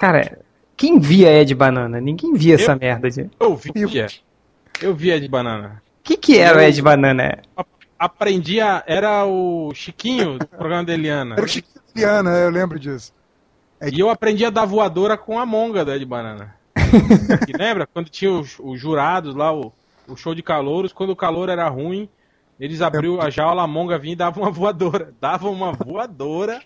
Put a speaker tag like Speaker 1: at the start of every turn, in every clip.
Speaker 1: Cara, quem via Ed Banana? Ninguém via essa merda. De...
Speaker 2: Eu via. Eu via Ed Banana.
Speaker 1: O que, que era o Ed Banana?
Speaker 2: Aprendi a... Era o Chiquinho do programa da Eliana.
Speaker 3: Era o Chiquinho da Eliana, eu lembro disso.
Speaker 2: É e eu aprendi a dar voadora com a monga da Ed Banana. lembra? Quando tinha os, os jurados lá, o, o show de calouros, quando o calor era ruim, eles abriu a jaula, a monga vinha e dava uma voadora. Dava uma voadora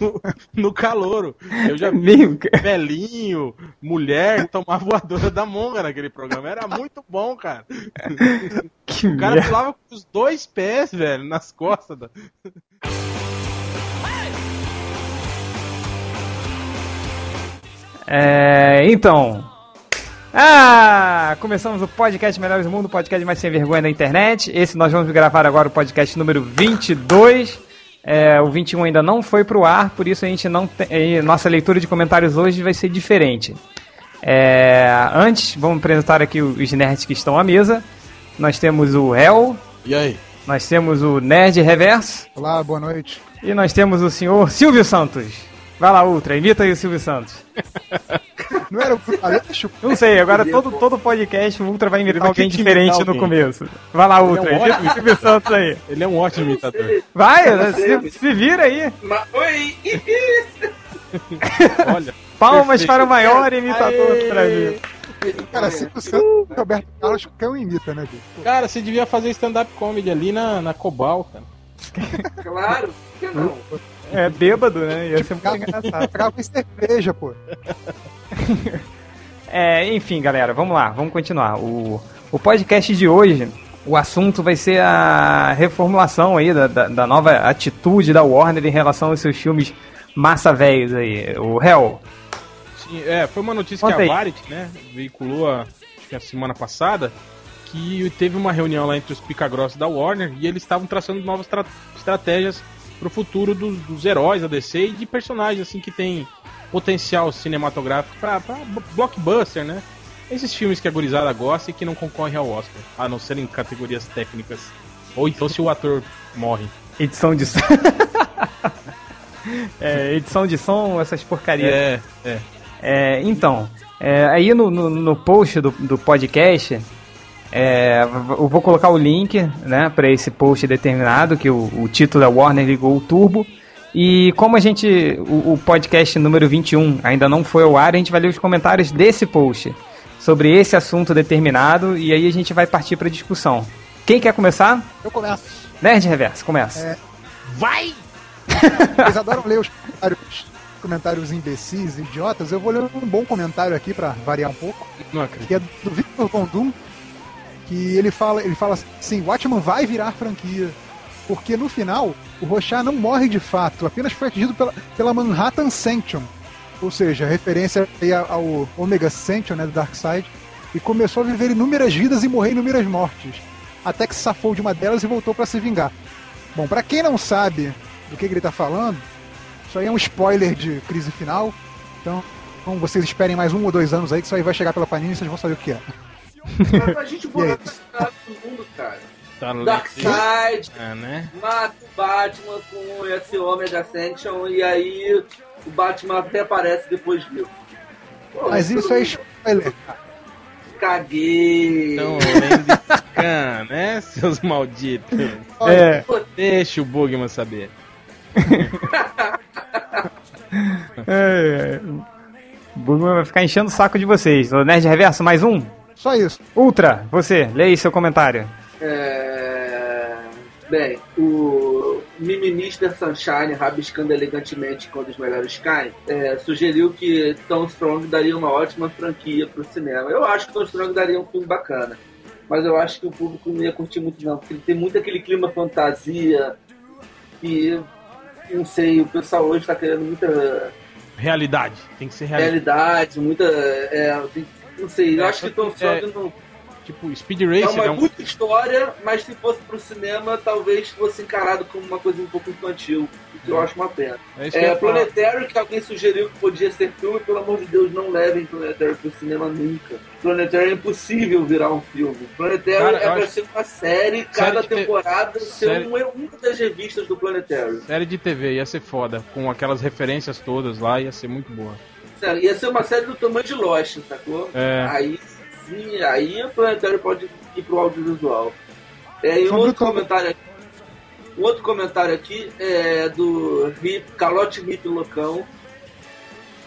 Speaker 2: no, no calouro. Eu já vi velhinho, mulher tomar voadora da monga naquele programa. Era muito bom, cara. Que o cara pulava com os dois pés, velho, nas costas. Da...
Speaker 1: É, então, ah, começamos o podcast Melhores do Mundo, o podcast mais sem vergonha da internet. Esse nós vamos gravar agora o podcast número 22. É, o 21 ainda não foi pro ar, por isso a gente não tem, nossa leitura de comentários hoje vai ser diferente. É, antes, vamos apresentar aqui os nerds que estão à mesa. Nós temos o Hel.
Speaker 2: E aí?
Speaker 1: Nós temos o Nerd Reverso.
Speaker 3: Olá, boa noite.
Speaker 1: E nós temos o senhor Silvio Santos. Vai lá, Ultra, imita aí o Silvio Santos.
Speaker 3: Não era o Aleixo?
Speaker 1: Não sei, agora todo, todo podcast o Ultra vai imitar alguém diferente no começo. Vai lá, Ultra, é um imita o Silvio Santos aí.
Speaker 2: Ele é um ótimo imitador.
Speaker 1: Vai, né, se, se vira aí.
Speaker 4: Oi!
Speaker 1: Olha. Palmas para o maior imitador do Brasil.
Speaker 3: Cara, Silvio Santos e Roberto Carlos, um imita, né,
Speaker 2: Pô. Cara, você devia fazer stand-up comedy ali na, na Cobal, cara.
Speaker 4: Claro, que não?
Speaker 1: É, bêbado, né? Ia ser muito engraçado.
Speaker 3: Em cerveja, pô.
Speaker 1: é, enfim, galera, vamos lá, vamos continuar. O, o podcast de hoje, o assunto vai ser a reformulação aí da, da, da nova atitude da Warner em relação aos seus filmes massa velhos aí. O Hell.
Speaker 2: Sim, é, foi uma notícia Conta que a Variety, né, veiculou a, que a semana passada, que teve uma reunião lá entre os pica-grossos da Warner e eles estavam traçando novas estratégias pro futuro dos, dos, heróis da DC e de personagens assim que tem potencial cinematográfico para blockbuster, né? Esses filmes que a gurizada gosta e que não concorrem ao Oscar, a não ser em categorias técnicas. Ou então se o ator morre.
Speaker 1: Edição de som. é, edição de som, essas porcarias.
Speaker 2: É, é.
Speaker 1: é então, é, aí no, no, no post do, do podcast é, eu vou colocar o link né, para esse post determinado, que o, o título é Warner ligou o turbo. E como a gente, o, o, podcast número 21 ainda não foi ao ar, a gente vai ler os comentários desse post sobre esse assunto determinado e aí a gente vai partir para discussão. Quem quer começar?
Speaker 3: Eu começo.
Speaker 1: Nerd Reverso, começa. É...
Speaker 2: Vai!
Speaker 3: Vocês adoram ler os comentários, comentários imbecis, idiotas. Eu vou ler um bom comentário aqui para variar um pouco.
Speaker 2: Não acredito.
Speaker 3: Que é do Victor Gondum, que ele fala, ele fala assim, Watchman vai virar franquia. Porque no final, o Rorschach não morre de fato, apenas foi atingido pela, pela Manhattan Sanction. Ou seja, referência ao Omega Sanction, né, do Darkseid. E começou a viver inúmeras vidas e morrer inúmeras mortes. Até que se safou de uma delas e voltou para se vingar. Bom, para quem não sabe do que, que ele tá falando, isso aí é um spoiler de crise final. Então, então vocês esperem mais um ou dois anos aí que isso aí vai chegar pela Panini e vocês vão saber o que é.
Speaker 4: Mas a gente botar cara do mundo, cara. Tá Darkseid,
Speaker 2: é, né?
Speaker 4: mata o Batman com esse Omega Ascension e aí o Batman até aparece depois vivo.
Speaker 3: Mas isso é spoiler,
Speaker 4: Caguei.
Speaker 2: Então, Scan, né, seus malditos?
Speaker 1: É.
Speaker 2: Deixa o Bugman saber.
Speaker 1: é, é. O Bugman vai ficar enchendo o saco de vocês. O Nerd Reverso, mais um?
Speaker 3: Só isso.
Speaker 1: Ultra, você, leia seu comentário.
Speaker 4: É... Bem, o Mimister Sunshine, rabiscando elegantemente quando os melhores caem, é, sugeriu que Tom Strong daria uma ótima franquia pro cinema. Eu acho que Tom Strong daria um filme bacana. Mas eu acho que o público não ia curtir muito não, porque ele tem muito aquele clima fantasia e não sei, o pessoal hoje está querendo muita
Speaker 2: realidade, tem que ser
Speaker 4: realidade, realidade muita é, tem não sei, eu é, acho que Tom Sawyer é, não.
Speaker 2: Tipo, Speed Racer.
Speaker 4: É uma é um... muita história, mas se fosse pro cinema, talvez fosse encarado como uma coisa um pouco infantil. O que eu acho uma pena. É, é Planetário, que alguém sugeriu que podia ser filme, pelo amor de Deus, não levem Planetário pro cinema nunca. Planetário é impossível virar um filme. Planetário é pra ser uma série, cada série temporada te... ser série... uma, uma das revistas do Planetário.
Speaker 2: Série de TV ia ser foda, com aquelas referências todas lá, ia ser muito boa.
Speaker 4: Ia ser uma série do tamanho de Lost, sacou?
Speaker 2: É.
Speaker 4: Aí sim, aí o planetário pode ir pro audiovisual. É, e um outro comentário aqui. Um outro comentário aqui é do Hip, Calote Hip Loucão.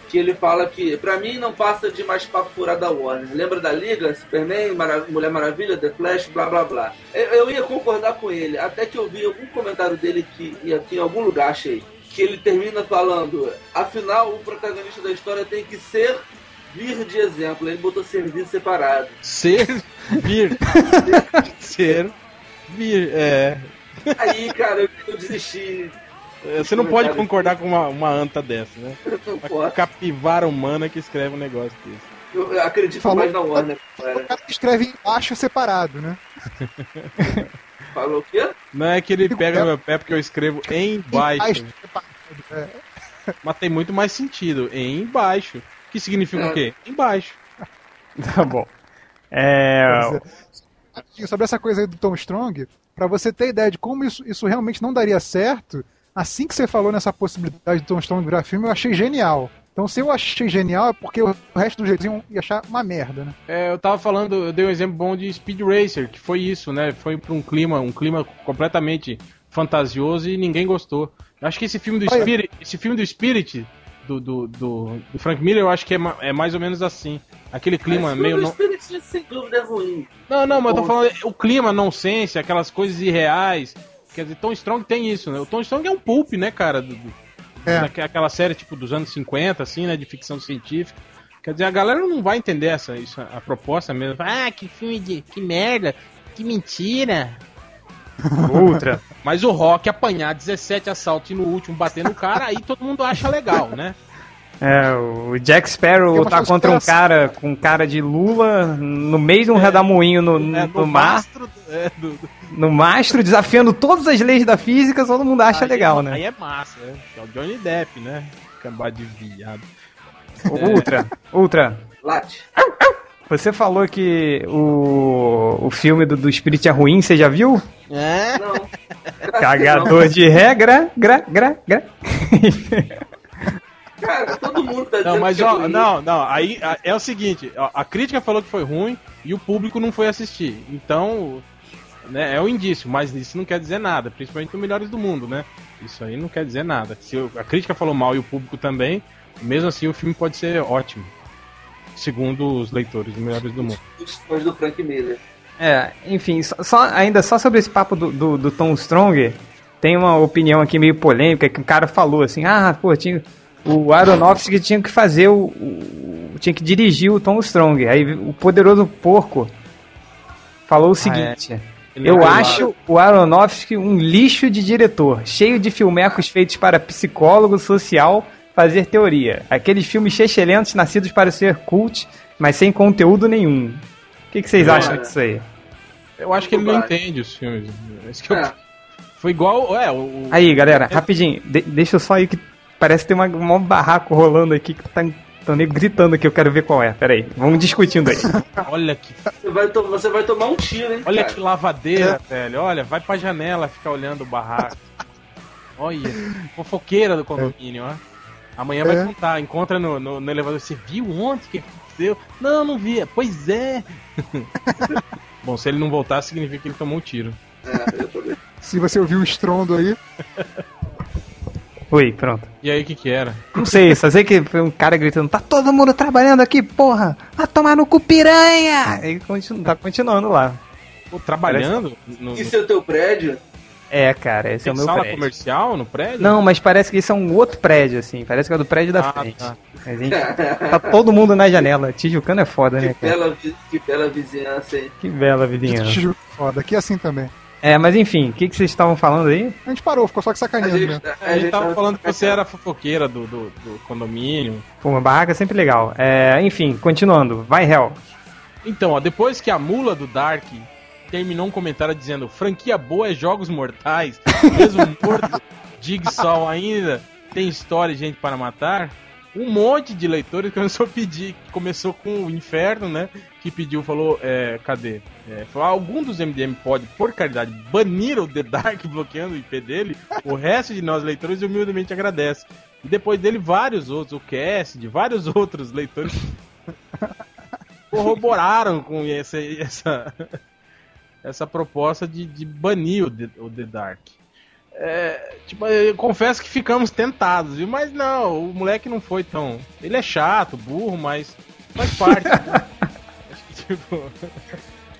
Speaker 4: Que ele fala que, pra mim, não passa de mais papo furado da Warner. Lembra da Liga? Superman, Mara- Mulher Maravilha, The Flash, blá blá blá. Eu, eu ia concordar com ele, até que eu vi algum comentário dele que aqui em algum lugar achei. Que ele termina falando, afinal, o protagonista da história tem que ser vir de exemplo. Ele botou serviço separado.
Speaker 2: Ser vir. Ser vir. É.
Speaker 4: Aí, cara, eu, desisti.
Speaker 2: Você não pode concordar com uma, uma anta dessa, né?
Speaker 4: Não
Speaker 2: Uma
Speaker 4: posso.
Speaker 2: capivara humana que escreve um negócio desse.
Speaker 4: Eu, acredito
Speaker 3: Falou-
Speaker 4: mais na Warner,
Speaker 3: O
Speaker 4: cara.
Speaker 3: cara que escreve embaixo separado, né?
Speaker 4: Falou o quê?
Speaker 2: Não é que ele pega no meu pé porque eu escrevo embaixo.
Speaker 3: É.
Speaker 2: Mas tem muito mais sentido. Embaixo. Que significa
Speaker 4: É.
Speaker 2: o quê? Embaixo.
Speaker 1: Tá bom. É,
Speaker 3: é. Sobre essa coisa aí do Tom Strong, pra você ter ideia de como isso, isso realmente não daria certo, assim que você falou nessa possibilidade do Tom Strong virar filme, eu achei genial. Então, se eu achei genial, é porque o resto do jeito ia achar uma merda, né?
Speaker 2: É, eu tava falando, eu dei um exemplo bom de Speed Racer, que foi isso, né? Foi pra um clima, um clima completamente fantasioso e ninguém gostou. Eu acho que esse filme do
Speaker 3: Olha.
Speaker 2: Spirit, esse filme do Spirit, do, do, do, do Frank Miller, eu acho que é, é mais ou menos assim. Aquele clima
Speaker 4: Mas
Speaker 2: meio.
Speaker 4: o
Speaker 2: Não...
Speaker 4: Spirit, sem dúvida, é ruim.
Speaker 2: não, não, mas eu tô falando o clima nonsense, aquelas coisas irreais. Quer dizer, Tom Strong tem isso, né? O Tom Strong é um pulp, né, cara? Do, do-
Speaker 3: É.
Speaker 2: daque- Aquela série tipo dos anos 50, assim, né? De ficção científica. Quer dizer, a galera não vai entender essa, isso, a proposta mesmo. Ah, que filme de. que merda, que mentira.
Speaker 1: Ultra.
Speaker 2: Mas o Rock apanhar 17 assaltos e no último bater no cara, aí todo mundo acha legal, né?
Speaker 1: É, o Jack Sparrow tá contra um cara com cara de lula no meio de um redamoinho no, no,
Speaker 2: É,
Speaker 1: no mar,
Speaker 2: mastro, é, do- do-
Speaker 1: no mastro, desafiando todas as leis da física, todo mundo acha
Speaker 2: aí
Speaker 1: legal,
Speaker 2: é,
Speaker 1: né?
Speaker 2: Aí é massa, né? É o Johnny Depp, né? Acabar de viado.
Speaker 1: Ultra, Ultra.
Speaker 4: Late.
Speaker 1: Você falou que o, o filme do, do Spirit é ruim, você já viu?
Speaker 2: É?
Speaker 4: Não.
Speaker 1: Cagador de regra, gra, gra, gra.
Speaker 4: Cara, todo mundo tá dizendo
Speaker 2: Não, mas
Speaker 4: que é
Speaker 2: ó, não, não, aí a- é o seguinte, ó, a crítica falou que foi ruim e o público não foi assistir. Então, né, é um indício, mas isso não quer dizer nada, principalmente no Melhores do Mundo, né? Isso aí não quer dizer nada. Se a crítica falou mal e o público também, mesmo assim o filme pode ser ótimo. Segundo os leitores do Melhores do Mundo.
Speaker 4: Os fãs do Frank Miller.
Speaker 1: É, enfim, só, só- ainda só sobre esse papo do, do, do Tom Strong, tem uma opinião aqui meio polêmica que o cara falou assim, ah, pô, tinha, o Aronofsky tinha que fazer o, o- tinha que dirigir o Tom Strong. Aí o poderoso porco falou o seguinte:
Speaker 2: Ele
Speaker 1: Eu
Speaker 2: não é
Speaker 1: acho o Aronofsky um lixo de diretor, cheio de filmecos feitos para psicólogo social fazer teoria. Aqueles filmes excelentes nascidos para ser cult, mas sem conteúdo nenhum. O que, que vocês acham disso aí?
Speaker 2: Eu acho que ele não entende os filmes. Esse que eu-
Speaker 4: É.
Speaker 2: Foi igual. É, o,
Speaker 1: Aí, galera, rapidinho, de- deixa eu só ir que parece que tem uma, um barraco rolando aqui que tá, tá nego gritando que eu quero ver qual é. Pera aí, vamos discutindo aí.
Speaker 2: olha que
Speaker 4: Você vai, to- você vai tomar um tiro, hein?
Speaker 2: Olha
Speaker 4: cara?
Speaker 2: que lavadeira, velho. Olha, vai pra janela ficar olhando o barraco. Olha, fofoqueira do condomínio, ó. Amanhã vai
Speaker 3: É.
Speaker 2: contar, encontra no, no, no elevador. Você viu ontem que aconteceu? Não, não vi. Pois é. Bom, se ele não voltar, significa que ele tomou um tiro.
Speaker 4: É, eu também.
Speaker 3: Se você ouviu o estrondo aí,
Speaker 1: Oi, pronto.
Speaker 2: E aí, o que que era?
Speaker 1: Não sei, só sei que foi um cara gritando, tá todo mundo trabalhando aqui, porra! Vai tomar no cu piranha! E continu, tá continuando lá.
Speaker 2: Pô, trabalhando? No, no,
Speaker 4: Isso é o teu prédio?
Speaker 1: É, cara, esse é o
Speaker 2: tem
Speaker 1: meu
Speaker 2: sala
Speaker 1: prédio.
Speaker 2: comercial no prédio?
Speaker 1: Não, mas parece que isso é um outro prédio, assim. Parece que é do prédio da
Speaker 2: Ah,
Speaker 1: frente.
Speaker 2: tá.
Speaker 1: A gente, tá todo mundo na janela. Tijucano é foda, né,
Speaker 4: Que
Speaker 1: cara?
Speaker 4: bela, que bela vizinhança, hein?
Speaker 1: Que bela vidinha.
Speaker 3: Tijuca foda. Aqui é assim também.
Speaker 1: É, mas enfim, o que, que vocês estavam falando aí?
Speaker 3: A gente parou, ficou só que
Speaker 4: A
Speaker 3: sacaneando
Speaker 4: gente,
Speaker 3: mesmo.
Speaker 2: A gente tava falando que você era fofoqueira do, do, do condomínio.
Speaker 1: Pô, uma barraca é sempre legal. É, enfim, continuando. Vai, Hell.
Speaker 2: Então, ó, depois que a mula do Dark terminou um comentário dizendo franquia boa é jogos mortais, mesmo morto, Jigsaw ainda tem história e gente para matar, um monte de leitores começou a pedir, começou com o Inferno, né, que pediu, falou, é, cadê? É, falou, algum dos MDM pode, por caridade, banir o The Dark bloqueando o IP dele, o resto de nós leitores humildemente agradece. E depois dele, vários outros, o Cassidy, vários outros leitores corroboraram com essa, essa, essa proposta de, de banir o The, o The Dark. É, tipo, eu confesso que ficamos tentados, viu? Mas não, o moleque não foi tão. Ele é chato, burro, mas faz parte. né? Acho que, tipo,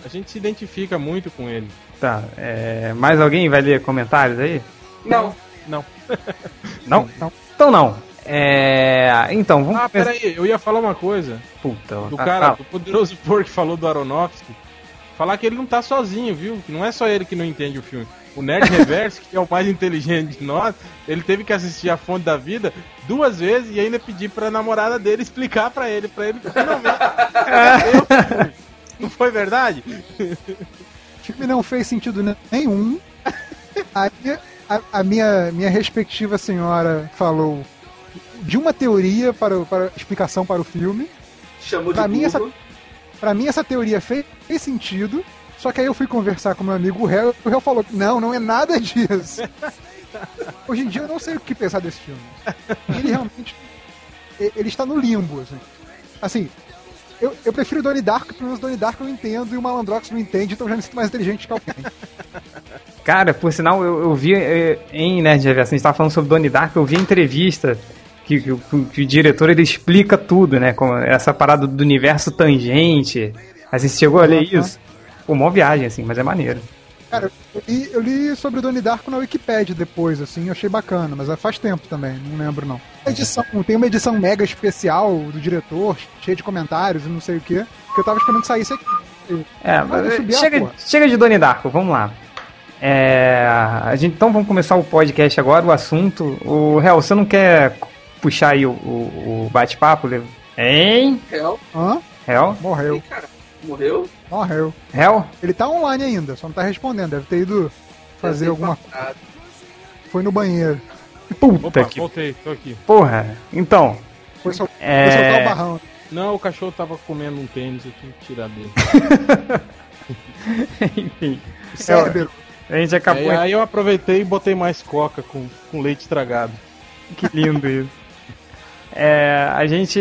Speaker 2: a gente se identifica muito com ele.
Speaker 1: Tá, é, mais alguém vai ler comentários aí?
Speaker 4: Não,
Speaker 2: Não.
Speaker 1: Não? Então não. É, então, vamos
Speaker 2: Ah, peraí, eu ia falar uma coisa.
Speaker 1: Puta,
Speaker 2: Do
Speaker 1: tá-
Speaker 2: cara,
Speaker 1: tá-
Speaker 2: do poderoso por que falou do Aronofsky. Falar que ele não tá sozinho, viu? Que não é só ele que não entende o filme. O Nerd Reverso, que é o mais inteligente de nós, ele teve que assistir A Fonte da Vida duas vezes e ainda pedir pra namorada dele explicar pra ele, pra ele finalmente. Eu- não foi verdade?
Speaker 3: O filme não fez sentido ne- nenhum. Aí a, a minha, minha respectiva senhora falou de uma teoria para, para explicação para o filme.
Speaker 4: chamou de
Speaker 3: Pra mim, essa- Pra mim, essa teoria fez, fez sentido. Só que aí eu fui conversar com meu amigo Réu e o Réu falou: Não, não é nada disso. Hoje em dia eu não sei o que pensar desse filme. Ele realmente. Ele está no limbo, assim. Assim, eu, eu prefiro Donnie porque pelo menos Donnie Darko eu entendo e o Malandrox não entende, então já me sinto mais inteligente que alguém.
Speaker 1: Cara, por sinal, eu, eu vi eh, em Nerd Reverso, a gente tava falando sobre Donnie Darko, eu vi entrevista que, que o- que o diretor ele explica tudo, né? Como essa parada do universo tangente. Assim, você chegou a ler
Speaker 3: Aham.
Speaker 1: isso? Pô, uma viagem, assim, mas é maneiro.
Speaker 3: Cara, eu li, eu li sobre o Donnie Darko na Wikipedia depois, assim, eu achei bacana, mas faz tempo também, não lembro não. Edição, tem uma edição mega especial do diretor, cheia de comentários e não sei o que, que eu tava esperando que saísse aqui.
Speaker 1: É,
Speaker 3: Mas a
Speaker 1: chega, chega de Donnie Darko, vamos lá. É, a gente, então vamos começar o podcast agora, o assunto. O Hel, você não quer puxar aí o, o, o bate-papo? Leo? Hein?
Speaker 4: Hell.
Speaker 3: Hã?
Speaker 1: Hel?
Speaker 3: Morreu.
Speaker 4: Ih, cara, morreu?
Speaker 3: Morreu.
Speaker 1: Hel?
Speaker 3: Ele tá online ainda, só não tá respondendo, deve ter ido fazer alguma
Speaker 4: infartado.
Speaker 3: Foi no banheiro.
Speaker 1: Puta
Speaker 2: Opa,
Speaker 1: que
Speaker 2: voltei, tô aqui.
Speaker 1: porra. Então,
Speaker 3: Foi, sol...
Speaker 1: É.
Speaker 3: foi soltar o barrão.
Speaker 2: Não, o cachorro tava comendo um tênis, eu tinha que tirar dele.
Speaker 1: enfim.
Speaker 3: Cérebro.
Speaker 1: A gente acabou.
Speaker 2: Aí, aí eu aproveitei e botei mais coca com, com leite estragado.
Speaker 1: Que lindo isso. É, a gente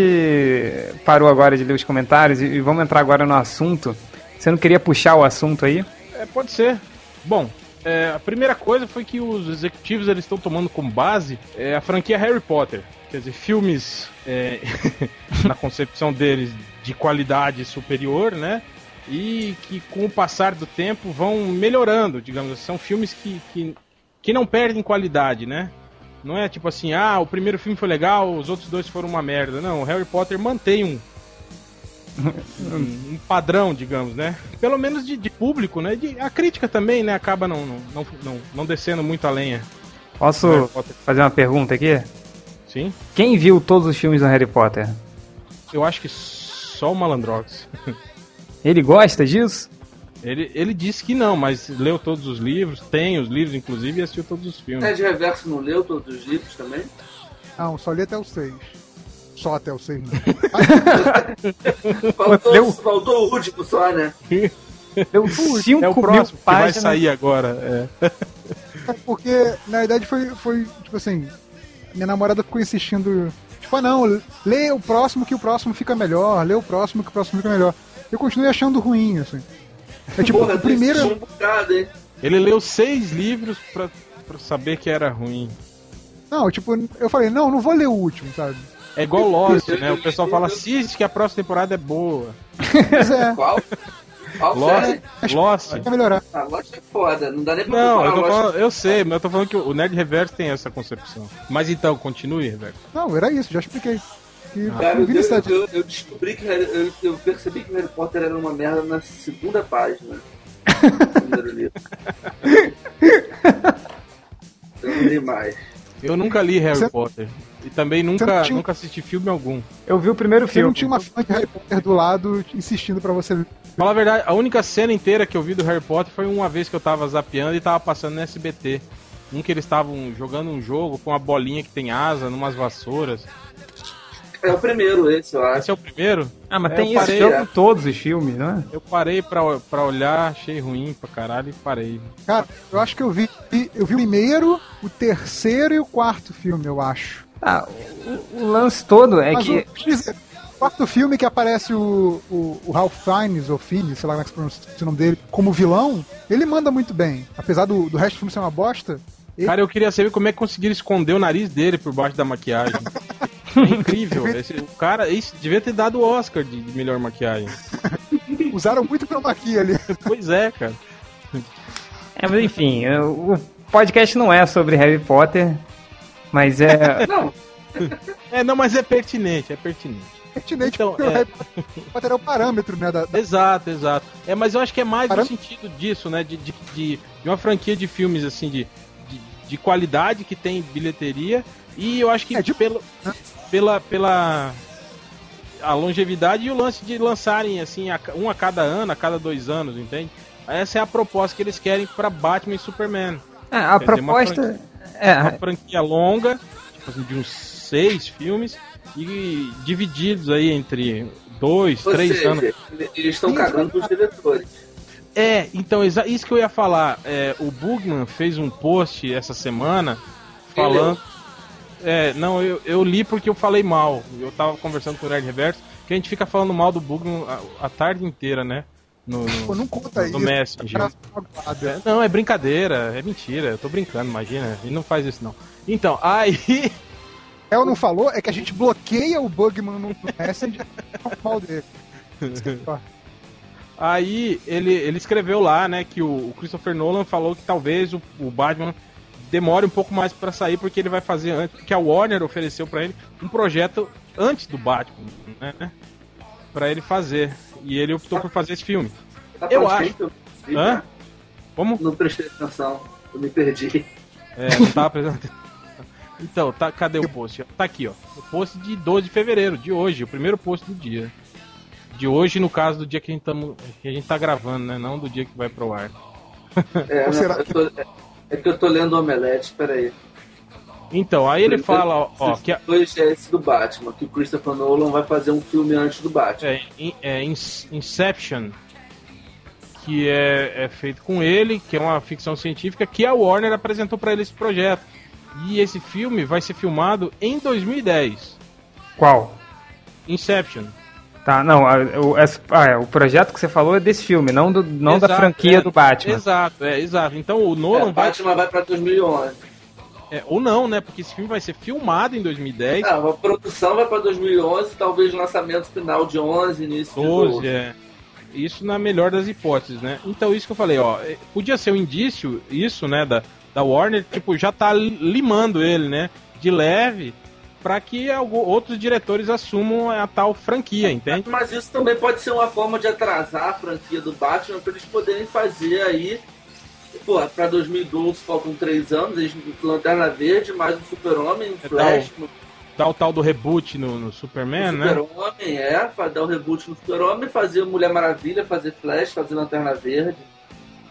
Speaker 1: parou agora de ler os comentários e, e vamos entrar agora no assunto. Você não queria puxar o assunto aí?
Speaker 2: É, pode ser. Bom, é, a primeira coisa foi que os executivos eles estão tomando como base é, a franquia Harry Potter. Quer dizer, filmes é, na concepção deles de qualidade superior, né? E que com o passar do tempo vão melhorando, digamos. São filmes que, que, que não perdem qualidade, né? Não é tipo assim, ah, o primeiro filme foi legal, os outros dois foram uma merda. Não, o Harry Potter mantém um, um, um padrão, digamos, né? Pelo menos de, de público, né? De, a crítica também, né? Acaba não, não, não, não, descendo muito a lenha.
Speaker 1: Posso fazer uma pergunta aqui?
Speaker 2: Sim.
Speaker 1: Quem viu todos os filmes do Harry Potter?
Speaker 2: Eu acho que só o Malandrox.
Speaker 1: Ele gosta disso?
Speaker 2: Ele, ele disse que não, mas leu todos os livros, tem os livros, inclusive, e assistiu todos os filmes.
Speaker 4: Nerd Reverso não leu todos os livros também?
Speaker 3: Não, só li até o 6. Só até o 6, não.
Speaker 4: Faltou,
Speaker 1: Leu?
Speaker 4: faltou o último só, né?
Speaker 1: Deu 5
Speaker 2: É o
Speaker 1: mil
Speaker 2: próximo que vai
Speaker 1: páginas.
Speaker 2: sair agora. É.
Speaker 3: É Porque, na verdade, foi, foi, tipo assim, minha namorada ficou insistindo, tipo, ah não, lê o próximo que o próximo fica melhor, lê o próximo que o próximo fica melhor. Eu continuei achando ruim, assim. É tipo,
Speaker 4: Porra,
Speaker 3: o primeiro.
Speaker 4: um bocado, hein?
Speaker 2: Ele leu seis livros pra, pra saber que era ruim.
Speaker 3: Não, tipo, eu falei, não, não vou ler o último, sabe?
Speaker 2: É igual Lost, né? O pessoal fala, assiste que a próxima temporada é boa.
Speaker 3: Mas é,
Speaker 4: Qual? Qual
Speaker 2: Lost,
Speaker 4: série?
Speaker 2: Lost.
Speaker 3: vai melhorar.
Speaker 4: Ah, Lost é foda, não dá nem pra
Speaker 2: Não, eu, falando, eu sei, mas eu tô falando que o Nerd Reverso tem essa concepção. Mas então, continue, Reverso.
Speaker 3: Não, era isso, já expliquei. Que
Speaker 4: Cara, eu, eu, eu descobri que Harry- eu, eu percebi que Harry Potter era uma merda na segunda página. Eu não li mais.
Speaker 2: Eu nunca li Harry
Speaker 3: Você-
Speaker 2: Potter. E também nunca,
Speaker 3: tinha-
Speaker 2: nunca assisti filme algum.
Speaker 1: Eu vi o primeiro
Speaker 3: Você não
Speaker 1: filme.
Speaker 3: tinha uma fã de Harry Potter do lado insistindo pra você ler.
Speaker 2: Fala a verdade, a única cena inteira que eu vi do Harry Potter foi uma vez que eu tava zapeando e tava passando no SBT. Um que eles estavam jogando um jogo com uma bolinha que tem asa, numas vassouras.
Speaker 4: É o primeiro esse, eu acho.
Speaker 2: Esse é o primeiro?
Speaker 1: Ah, mas
Speaker 2: É,
Speaker 1: tem
Speaker 2: eu
Speaker 1: jogo
Speaker 4: é.
Speaker 1: em todos os filmes, não é?
Speaker 2: Eu parei pra, pra olhar, achei ruim pra caralho e parei.
Speaker 3: Cara, eu acho que eu vi, eu vi o primeiro, o terceiro e o quarto filme, eu acho.
Speaker 1: Ah, o, o lance todo é
Speaker 3: Mas
Speaker 1: que.
Speaker 3: o quarto filme que aparece o, o, o Ralph Fiennes, ou Fiennes, sei lá como é que se pronuncia o nome dele, como vilão, ele manda muito bem. Apesar do, do resto do filme ser uma bosta, ele-
Speaker 2: Cara, eu queria saber como é que conseguiram esconder o nariz dele por baixo da maquiagem. É incrível. Esse, o cara, isso devia ter dado o Oscar de, de melhor maquiagem.
Speaker 3: usaram muito chroma key ali.
Speaker 2: Pois é, cara.
Speaker 1: É, mas enfim, é, o podcast não é sobre Harry Potter, mas é.
Speaker 4: Não,
Speaker 2: É, não, mas é pertinente, é pertinente.
Speaker 3: Pertinente,
Speaker 2: Então,
Speaker 3: porque
Speaker 2: é.
Speaker 3: o Harry Potter é o parâmetro, né? Da, da-
Speaker 2: Exato, exato. É, mas eu acho que é mais no
Speaker 3: Caramba.
Speaker 2: sentido disso, né? De, de, de, de uma franquia de filmes, assim, de, de, de qualidade que tem bilheteria. E eu acho que
Speaker 3: É, de-
Speaker 2: pelo, pela, pela a longevidade e o lance de lançarem, assim, um a cada ano, a cada dois anos, entende? Essa é a proposta que eles querem pra Batman e Superman.
Speaker 1: É, a
Speaker 2: Quer dizer, uma
Speaker 1: proposta.
Speaker 2: Uma
Speaker 1: É,
Speaker 2: franquia longa, tipo assim, de uns seis filmes, e divididos aí entre dois,
Speaker 4: ou
Speaker 2: três
Speaker 4: seja,
Speaker 2: anos.
Speaker 4: eles estão cagando pros diretores.
Speaker 2: É, então, isso que eu ia falar. É, o Bugman fez um post essa semana falando. É, não, eu, eu li porque eu falei mal. Eu tava conversando com o Nerd Reverso, que a gente fica falando mal do Bugman a, a tarde inteira, né? No, no,
Speaker 3: Pô, não conta
Speaker 2: no
Speaker 3: isso.
Speaker 2: Messenger.
Speaker 3: Cara, magoado.
Speaker 2: É, não, é brincadeira, é mentira. Eu tô brincando, imagina. Ele não faz isso, não. Então, aí.
Speaker 3: O El não falou, é que a gente bloqueia o Bugman no, no Messenger e mal dele.
Speaker 2: Aí ele, ele escreveu lá, né, que o, o Christopher Nolan falou que talvez o, o Batman demore um pouco mais pra sair porque ele vai fazer antes, porque a Warner ofereceu pra ele um projeto antes do Batman, né, para ele fazer. E ele optou por fazer esse filme.
Speaker 4: Tá
Speaker 2: Eu acho.
Speaker 4: que eu-
Speaker 2: Hã? Como?
Speaker 4: Não prestei atenção, eu me perdi.
Speaker 2: É, não tava prestando atenção. Então, tá, cadê o post? Tá aqui, ó. O post de 12 de fevereiro, de hoje, o primeiro post do dia. De hoje, no caso do dia que a gente, tamo, que a gente tá gravando, né? Não do dia que vai pro ar.
Speaker 4: É,
Speaker 3: Ou
Speaker 4: não,
Speaker 3: será
Speaker 4: eu tô- é- que eu tô lendo o Omelete, peraí.
Speaker 2: Então, aí ele fala, ó, que a,
Speaker 4: Dois é esse do Batman, que o Christopher Nolan vai fazer um filme antes do Batman.
Speaker 2: é, é Inception, que é, é feito com ele, que é uma ficção científica, que a Warner apresentou pra ele esse projeto. E esse filme vai ser filmado em 2010.
Speaker 1: qual?
Speaker 2: Inception.
Speaker 1: Tá, não, a- o, ah, é, o projeto que você falou é desse filme, não, do, não da
Speaker 2: Exato,
Speaker 1: franquia
Speaker 2: é,
Speaker 1: do Batman.
Speaker 2: Exato, é, exato. Então o
Speaker 4: É,
Speaker 2: Nolan vai.
Speaker 4: Batman vai pra 2011.
Speaker 2: é, ou não, né? Porque esse filme vai ser filmado em 2010.
Speaker 4: Não, a produção vai pra 2011, talvez lançamento final de 11, início de
Speaker 2: 12,
Speaker 4: 12.
Speaker 2: é. Isso na melhor das hipóteses, né? Então isso que eu falei, ó, é, podia ser um indício, isso, né, da, da Warner, tipo, já tá li- limando ele, né, de leve, pra que outros diretores assumam a tal franquia, entende?
Speaker 4: Mas isso também pode ser uma forma de atrasar a franquia do Batman pra eles poderem fazer aí. Pô, pra 2012 faltam três anos, eles Lanterna Verde, mais o Super-Homem, o
Speaker 2: É,
Speaker 4: Flash,
Speaker 2: Dá o tal do reboot no, no Superman,
Speaker 4: o
Speaker 2: né?
Speaker 4: Super-Homem, é, dar o reboot no Super-Homem, fazer Mulher Maravilha, fazer Flash, fazer Lanterna Verde.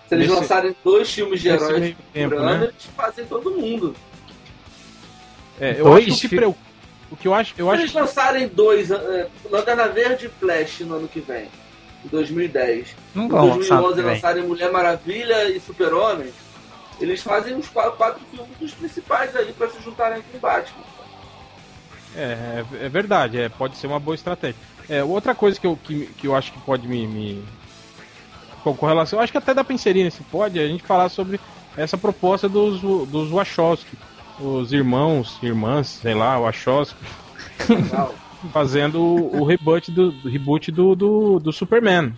Speaker 4: Se eles
Speaker 2: Nesse-
Speaker 4: lançarem dois filmes de heróis
Speaker 2: tempo, né?
Speaker 4: eles fazem todo mundo.
Speaker 2: É, eu
Speaker 1: Dois
Speaker 2: acho que o que preu- o que eu acho, eu
Speaker 4: Se
Speaker 2: acho
Speaker 4: eles lançarem dois, eh, Lanterna Verde e Flash no ano que vem, em 2010.
Speaker 1: Não
Speaker 4: Em
Speaker 1: vão ano
Speaker 4: 2011
Speaker 1: que vem.
Speaker 4: lançarem Mulher Maravilha e Super-Homem, eles fazem os quatro, quatro filmes dos principais aí pra se juntarem com o Batman.
Speaker 2: É, é, é verdade, é, pode ser uma boa estratégia. É, outra coisa que eu, que, que eu acho que pode me. me- Com, com relação. Eu acho que até dá pra inserir nesse pode a gente falar sobre essa proposta dos, dos Wachowski. Os irmãos, irmãs, sei lá, Wachowski,
Speaker 4: Legal.
Speaker 2: fazendo o, o reboot, do, do reboot do, do, do Superman.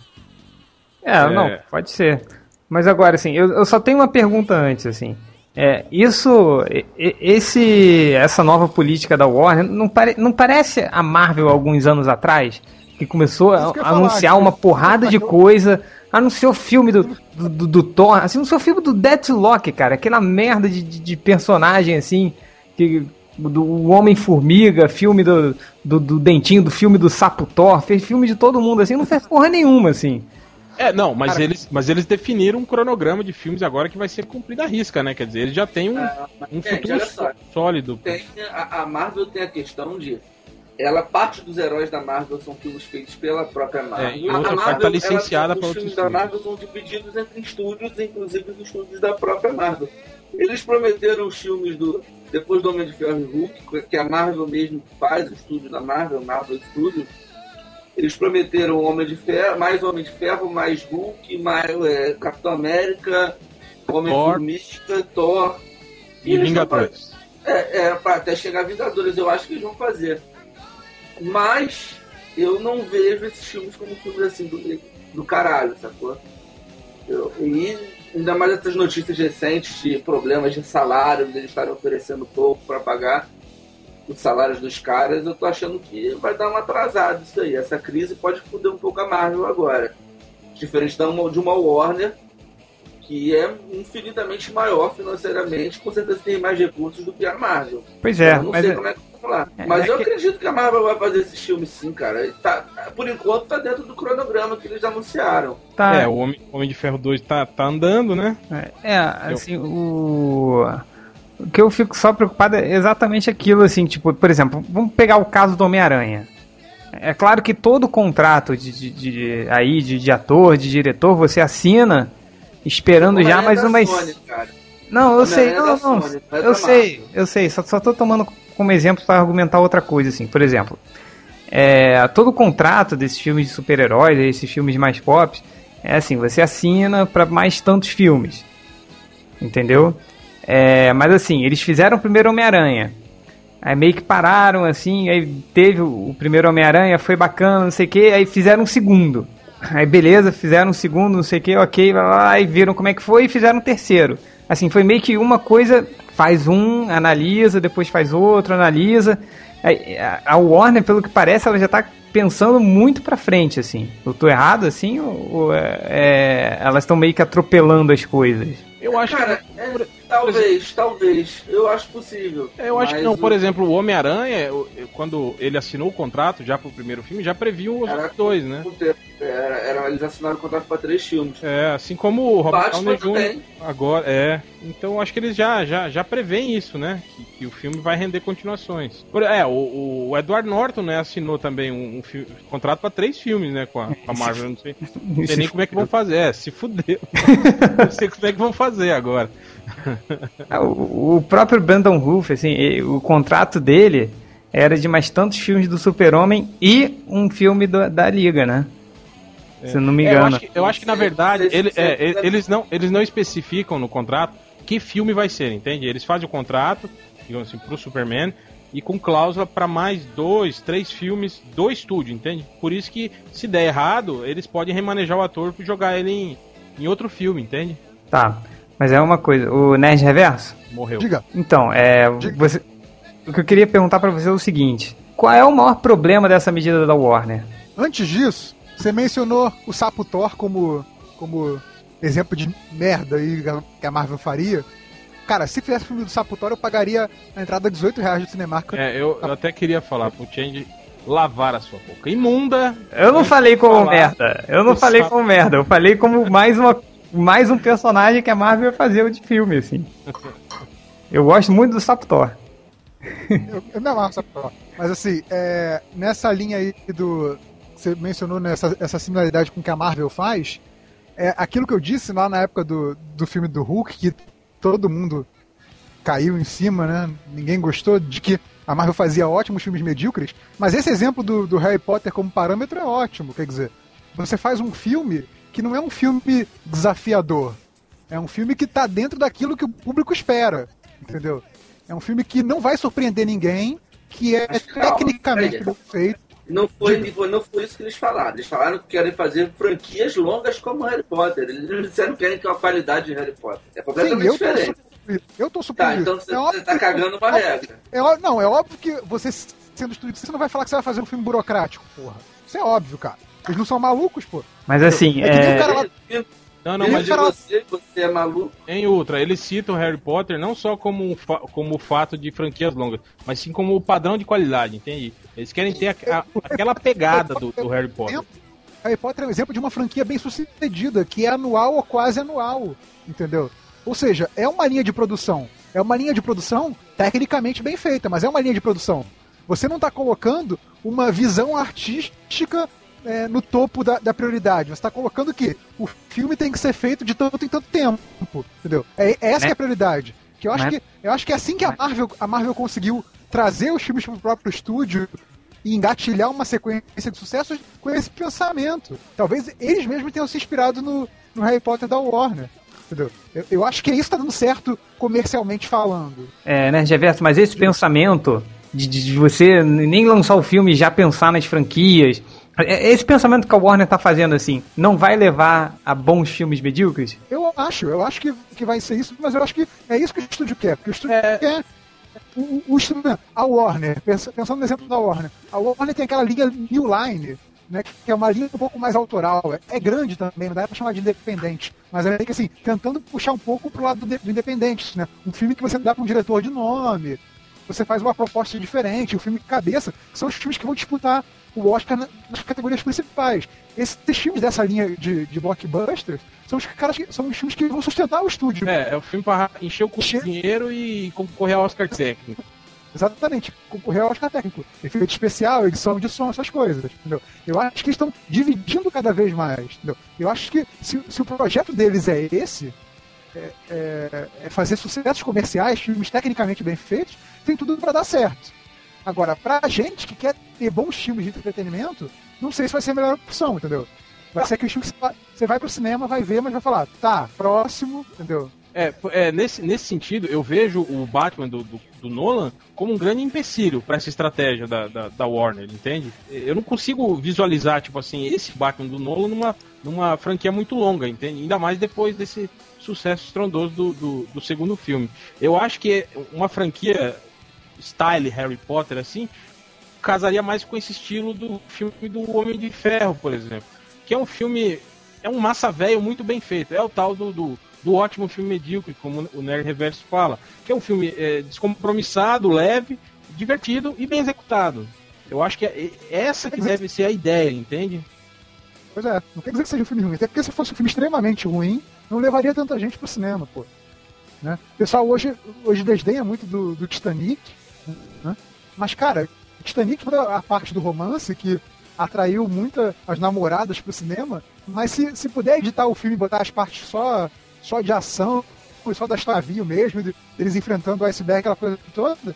Speaker 1: É,
Speaker 2: É.
Speaker 1: não, pode ser. Mas agora, assim, eu, eu só tenho uma pergunta antes, assim. É, isso, esse, essa nova política da Warner, não, pare, não parece a Marvel alguns anos atrás? Que começou a,
Speaker 3: falar,
Speaker 1: anunciar
Speaker 3: que-
Speaker 1: uma porrada de coisa, anunciou filme do, do, do, do Thor, assim, anunciou filme do Deathlock, cara, aquela merda de, de, de personagem, assim, que, do Homem-Formiga, filme do, do, do Dentinho, do filme do Sapo Thor, fez filme de todo mundo, assim, não fez porra nenhuma, assim.
Speaker 2: É, não, mas eles, mas eles definiram um cronograma de filmes agora que vai ser cumprido à risca, né? Quer dizer, eles já têm um,
Speaker 4: Ah,
Speaker 2: um
Speaker 4: gente,
Speaker 2: futuro
Speaker 4: só,
Speaker 2: sólido.
Speaker 4: tem, a, a Marvel tem a questão de ela parte dos heróis da Marvel são filmes feitos pela própria Marvel.
Speaker 2: É, e outra parte tá licenciada
Speaker 4: ela,
Speaker 2: pra
Speaker 4: Os filmes da Marvel são divididos entre estúdios, inclusive os estúdios da própria Marvel. Eles prometeram os filmes do depois do Homem de Ferro e Hulk, que a Marvel mesmo faz, o estúdio da Marvel, Marvel Studios. Eles prometeram Homem de Ferro, mais Homem de Ferro, mais Hulk, mais é, Capitão América, Homem-Formiga, Thor.
Speaker 2: E, e Vingadores.
Speaker 4: É, é, até chegar a Vingadores, eu acho que eles vão fazer. Mas eu não vejo esses filmes como filmes assim do, do caralho, sacou? Eu, e ainda mais essas notícias recentes de problemas de salário, eles estarem oferecendo pouco para pagar os salários dos caras, eu tô achando que vai dar uma atrasada isso aí. Essa crise pode foder um pouco a Marvel agora. Diferente da uma, de uma Warner, que é infinitamente maior financeiramente, com certeza tem mais recursos do que a Marvel.
Speaker 1: Pois é,
Speaker 4: eu não
Speaker 1: mas
Speaker 4: sei
Speaker 1: é-
Speaker 4: como é que vai lá. Mas
Speaker 1: é
Speaker 4: eu
Speaker 1: que-
Speaker 4: acredito que a Marvel vai fazer esse filme sim, cara. Tá, por enquanto tá dentro do cronograma que eles anunciaram.
Speaker 1: Tá,
Speaker 2: É, o Homem, Homem de Ferro 2 tá, tá andando, né?
Speaker 1: É, assim, o. O que eu fico só preocupado é exatamente aquilo, assim, tipo, por exemplo, vamos pegar o caso do Homem-Aranha. É claro que todo contrato de, de, de- aí de, de ator, de diretor, você assina esperando já mais
Speaker 4: é da
Speaker 1: umas.
Speaker 4: Sony, cara.
Speaker 1: Não, eu sei, não,
Speaker 4: é
Speaker 1: não,
Speaker 4: não é
Speaker 1: eu sei, eu sei, só, só tô tomando como exemplo para argumentar outra coisa, assim, por exemplo, é, todo o contrato desses filmes de super-heróis, esses filmes mais pop, é assim, você assina para mais tantos filmes, entendeu? É, mas assim, eles fizeram o primeiro Homem-Aranha, aí meio que pararam, assim, aí teve o, primeiro Homem-Aranha, foi bacana, não sei o que, aí fizeram um segundo. Aí beleza, fizeram um segundo, não sei o que, ok, lá, lá, aí viram como é que foi e fizeram um terceiro. Assim, foi meio que uma coisa, faz um, analisa, depois faz outro, analisa. Aí, a- A Warner, pelo que parece, ela já tá pensando muito pra frente, assim. Eu tô errado, assim, ou, ou é- é, elas estão meio que atropelando as coisas?
Speaker 2: Eu acho
Speaker 4: Cara,
Speaker 2: que.
Speaker 4: é, talvez, talvez. Eu acho possível.
Speaker 2: É, eu acho que não.
Speaker 4: o-
Speaker 2: Por exemplo, o Homem-Aranha, quando ele assinou o contrato já pro primeiro filme, já previu os
Speaker 4: Era
Speaker 2: dois, né?
Speaker 4: Era, era, eles assinaram o contrato pra três filmes.
Speaker 2: É, assim como o Robert Downey Jr.
Speaker 4: também.
Speaker 2: agora, é. Então eu acho que eles já, já, já preveem isso, né? Que, que o filme vai render continuações. Por- é, o, o Edward Norton, né, assinou também um, um fi- contrato pra três filmes, né, com a, com a Marvel. Não sei, não sei nem como é que vão fazer. É, se fudeu. não sei como é que vão fazer agora.
Speaker 1: Ah, O, o próprio Brandon Roof, assim, o contrato dele era de mais tantos filmes do Super-Homem e um filme do- da Liga, né? Se eu não me
Speaker 2: É, eu,
Speaker 1: engano.
Speaker 2: acho que, eu acho que, na verdade,
Speaker 4: Sei,
Speaker 2: ele- é, eles, não, eles não especificam no contrato que filme vai ser, entende? Eles fazem o contrato, digamos assim, pro Superman e com cláusula para mais dois, três filmes do estúdio, entende? Por isso que, se der errado, eles podem remanejar o ator e jogar ele em, em outro filme, entende?
Speaker 1: Tá. Mas é uma coisa, o Nerd Reverso?
Speaker 2: Morreu.
Speaker 3: Diga.
Speaker 1: Então, é.
Speaker 3: Diga.
Speaker 1: Você, o que eu queria perguntar pra você é o seguinte: qual é o maior problema dessa medida da Warner?
Speaker 3: Antes disso, você mencionou o Sapo Thor como, como exemplo de merda aí que a Marvel faria. Cara, se fizesse filme do Sapo Thor, eu pagaria a entrada de 18 reais do Cinemark.
Speaker 2: É, eu, eu até queria falar pro Change lavar a sua boca. Imunda!
Speaker 1: Eu não falei como
Speaker 2: falar,
Speaker 1: merda. Eu não falei
Speaker 2: só-
Speaker 1: como merda. Eu falei como mais uma. Mais um personagem que a Marvel fazer de filme, assim. Eu gosto muito do Sapo Thor.
Speaker 3: Eu, eu me amarro Sapo Thor. Mas assim, é, nessa linha aí do. Você mencionou nessa essa similaridade com o que a Marvel faz. É aquilo que eu disse lá na época do, do filme do Hulk, que todo mundo caiu em cima, né? Ninguém gostou de que a Marvel fazia ótimos filmes medíocres. Mas esse exemplo do, do Harry Potter como parâmetro é ótimo. Quer dizer, você faz um filme que não é um filme desafiador. É um filme que tá dentro daquilo que o público espera. Entendeu? É um filme que não vai surpreender ninguém, que é
Speaker 4: Mas
Speaker 3: tecnicamente bem feito.
Speaker 4: Não foi, não foi isso que eles falaram. Eles falaram que querem fazer franquias longas como Harry Potter. Eles não disseram que querem ter uma qualidade de Harry Potter. É
Speaker 3: Sim,
Speaker 4: completamente
Speaker 3: eu tô
Speaker 4: diferente.
Speaker 3: surpreso. Eu tô
Speaker 4: Tá,
Speaker 3: surpreso.
Speaker 4: então você,
Speaker 3: é
Speaker 4: você tá cagando uma regra.
Speaker 3: É, ó- não, é óbvio que você, sendo estudioso, você não vai falar que você vai fazer um filme burocrático, porra. Isso é óbvio, cara. Eles não são malucos, pô.
Speaker 1: Mas assim,
Speaker 3: É que nem o
Speaker 1: é.
Speaker 3: cara lá-
Speaker 2: Não, não,
Speaker 3: Ele
Speaker 2: mas
Speaker 4: de
Speaker 3: fala-
Speaker 4: você, você é maluco.
Speaker 2: Em outra, eles citam Harry Potter não só como, um fa- como o fato de franquias longas, mas sim como o padrão de qualidade, entende? Eles querem ter a- a- aquela pegada do, do Harry Potter.
Speaker 3: Harry Potter é um exemplo de uma franquia bem sucedida, que é anual ou quase anual, entendeu? Ou seja, é uma linha de produção. É uma linha de produção tecnicamente bem feita, mas é uma linha de produção. Você não está colocando uma visão artística é, no topo da, da prioridade. Você está colocando que o filme tem que ser feito de tanto em tanto tempo, entendeu? É, é essa né? é a prioridade. Que eu acho né? que eu acho que é assim que a Marvel a Marvel conseguiu trazer os filmes para o próprio estúdio e engatilhar uma sequência de sucessos com esse pensamento. Talvez eles mesmos tenham se inspirado no, no Harry Potter da Warner. Entendeu? Eu, eu acho que isso está dando certo comercialmente falando.
Speaker 1: É, né, Geverto, mas esse pensamento de, de, você nem lançar o filme e já pensar nas franquias. É, esse pensamento que a Warner tá fazendo assim, não vai levar a bons filmes medíocres?
Speaker 3: Eu acho, eu acho que, que vai ser isso, mas eu acho que é isso que o estúdio quer. Porque o estúdio é... quer o, o, a Warner, pensando no exemplo da Warner, a Warner tem aquela linha New Line, né, que é uma linha um pouco mais autoral. É, é grande também, não dá pra chamar de independente. Mas é que assim, tentando puxar um pouco pro lado do, do independente, né? Um filme que você dá pra um diretor de nome, você faz uma proposta diferente, o um filme cabeça, são os filmes que vão disputar o Oscar nas categorias principais. Esses filmes dessa linha de, de blockbusters são os caras que, são os filmes que vão sustentar o estúdio.
Speaker 2: É, é o filme para encher o cu de dinheiro e concorrer ao Oscar técnico.
Speaker 3: Exatamente, concorrer ao Oscar técnico. Efeito especial, edição de som, essas coisas. Entendeu? Eu acho que eles estão dividindo cada vez mais. Entendeu? Eu acho que se, se o projeto deles é esse, é, é, é fazer sucessos comerciais, filmes tecnicamente bem feitos, tem tudo para dar certo. Agora, pra gente que quer ter bons filmes de entretenimento, não sei se vai ser a melhor opção, entendeu? Vai ser aquele filme que você vai pro cinema, vai ver, mas vai falar, tá, próximo, entendeu?
Speaker 2: É, é nesse, nesse sentido, eu vejo o Batman do, do, do Nolan como um grande empecilho para essa estratégia da, da, da, Warner, entende? Eu não consigo visualizar, tipo assim, esse Batman do Nolan numa, numa franquia muito longa, entende? Ainda mais depois desse sucesso estrondoso do, do, do segundo filme. Eu acho que uma franquia style Harry Potter, assim, casaria mais com esse estilo do filme do Homem de Ferro, por exemplo. Que é um filme. É um massa velho muito bem feito. É o tal do, do, do ótimo filme medíocre, como o Nerd Reverso fala. Que é um filme é, descompromissado, leve, divertido e bem executado. Eu acho que é, é essa que deve ser a ideia, entende?
Speaker 3: Pois é, não quer dizer que seja um filme ruim, até porque se fosse um filme extremamente ruim, não levaria tanta gente pro cinema, pô. Né? O pessoal hoje, hoje desdenha muito do, do Titanic, né? Mas, cara, Titanic a parte do romance que atraiu muita as namoradas pro cinema, mas se, se puder editar o filme e botar as partes só, só de ação, só da extravio mesmo, de, eles enfrentando o iceberg, aquela coisa toda,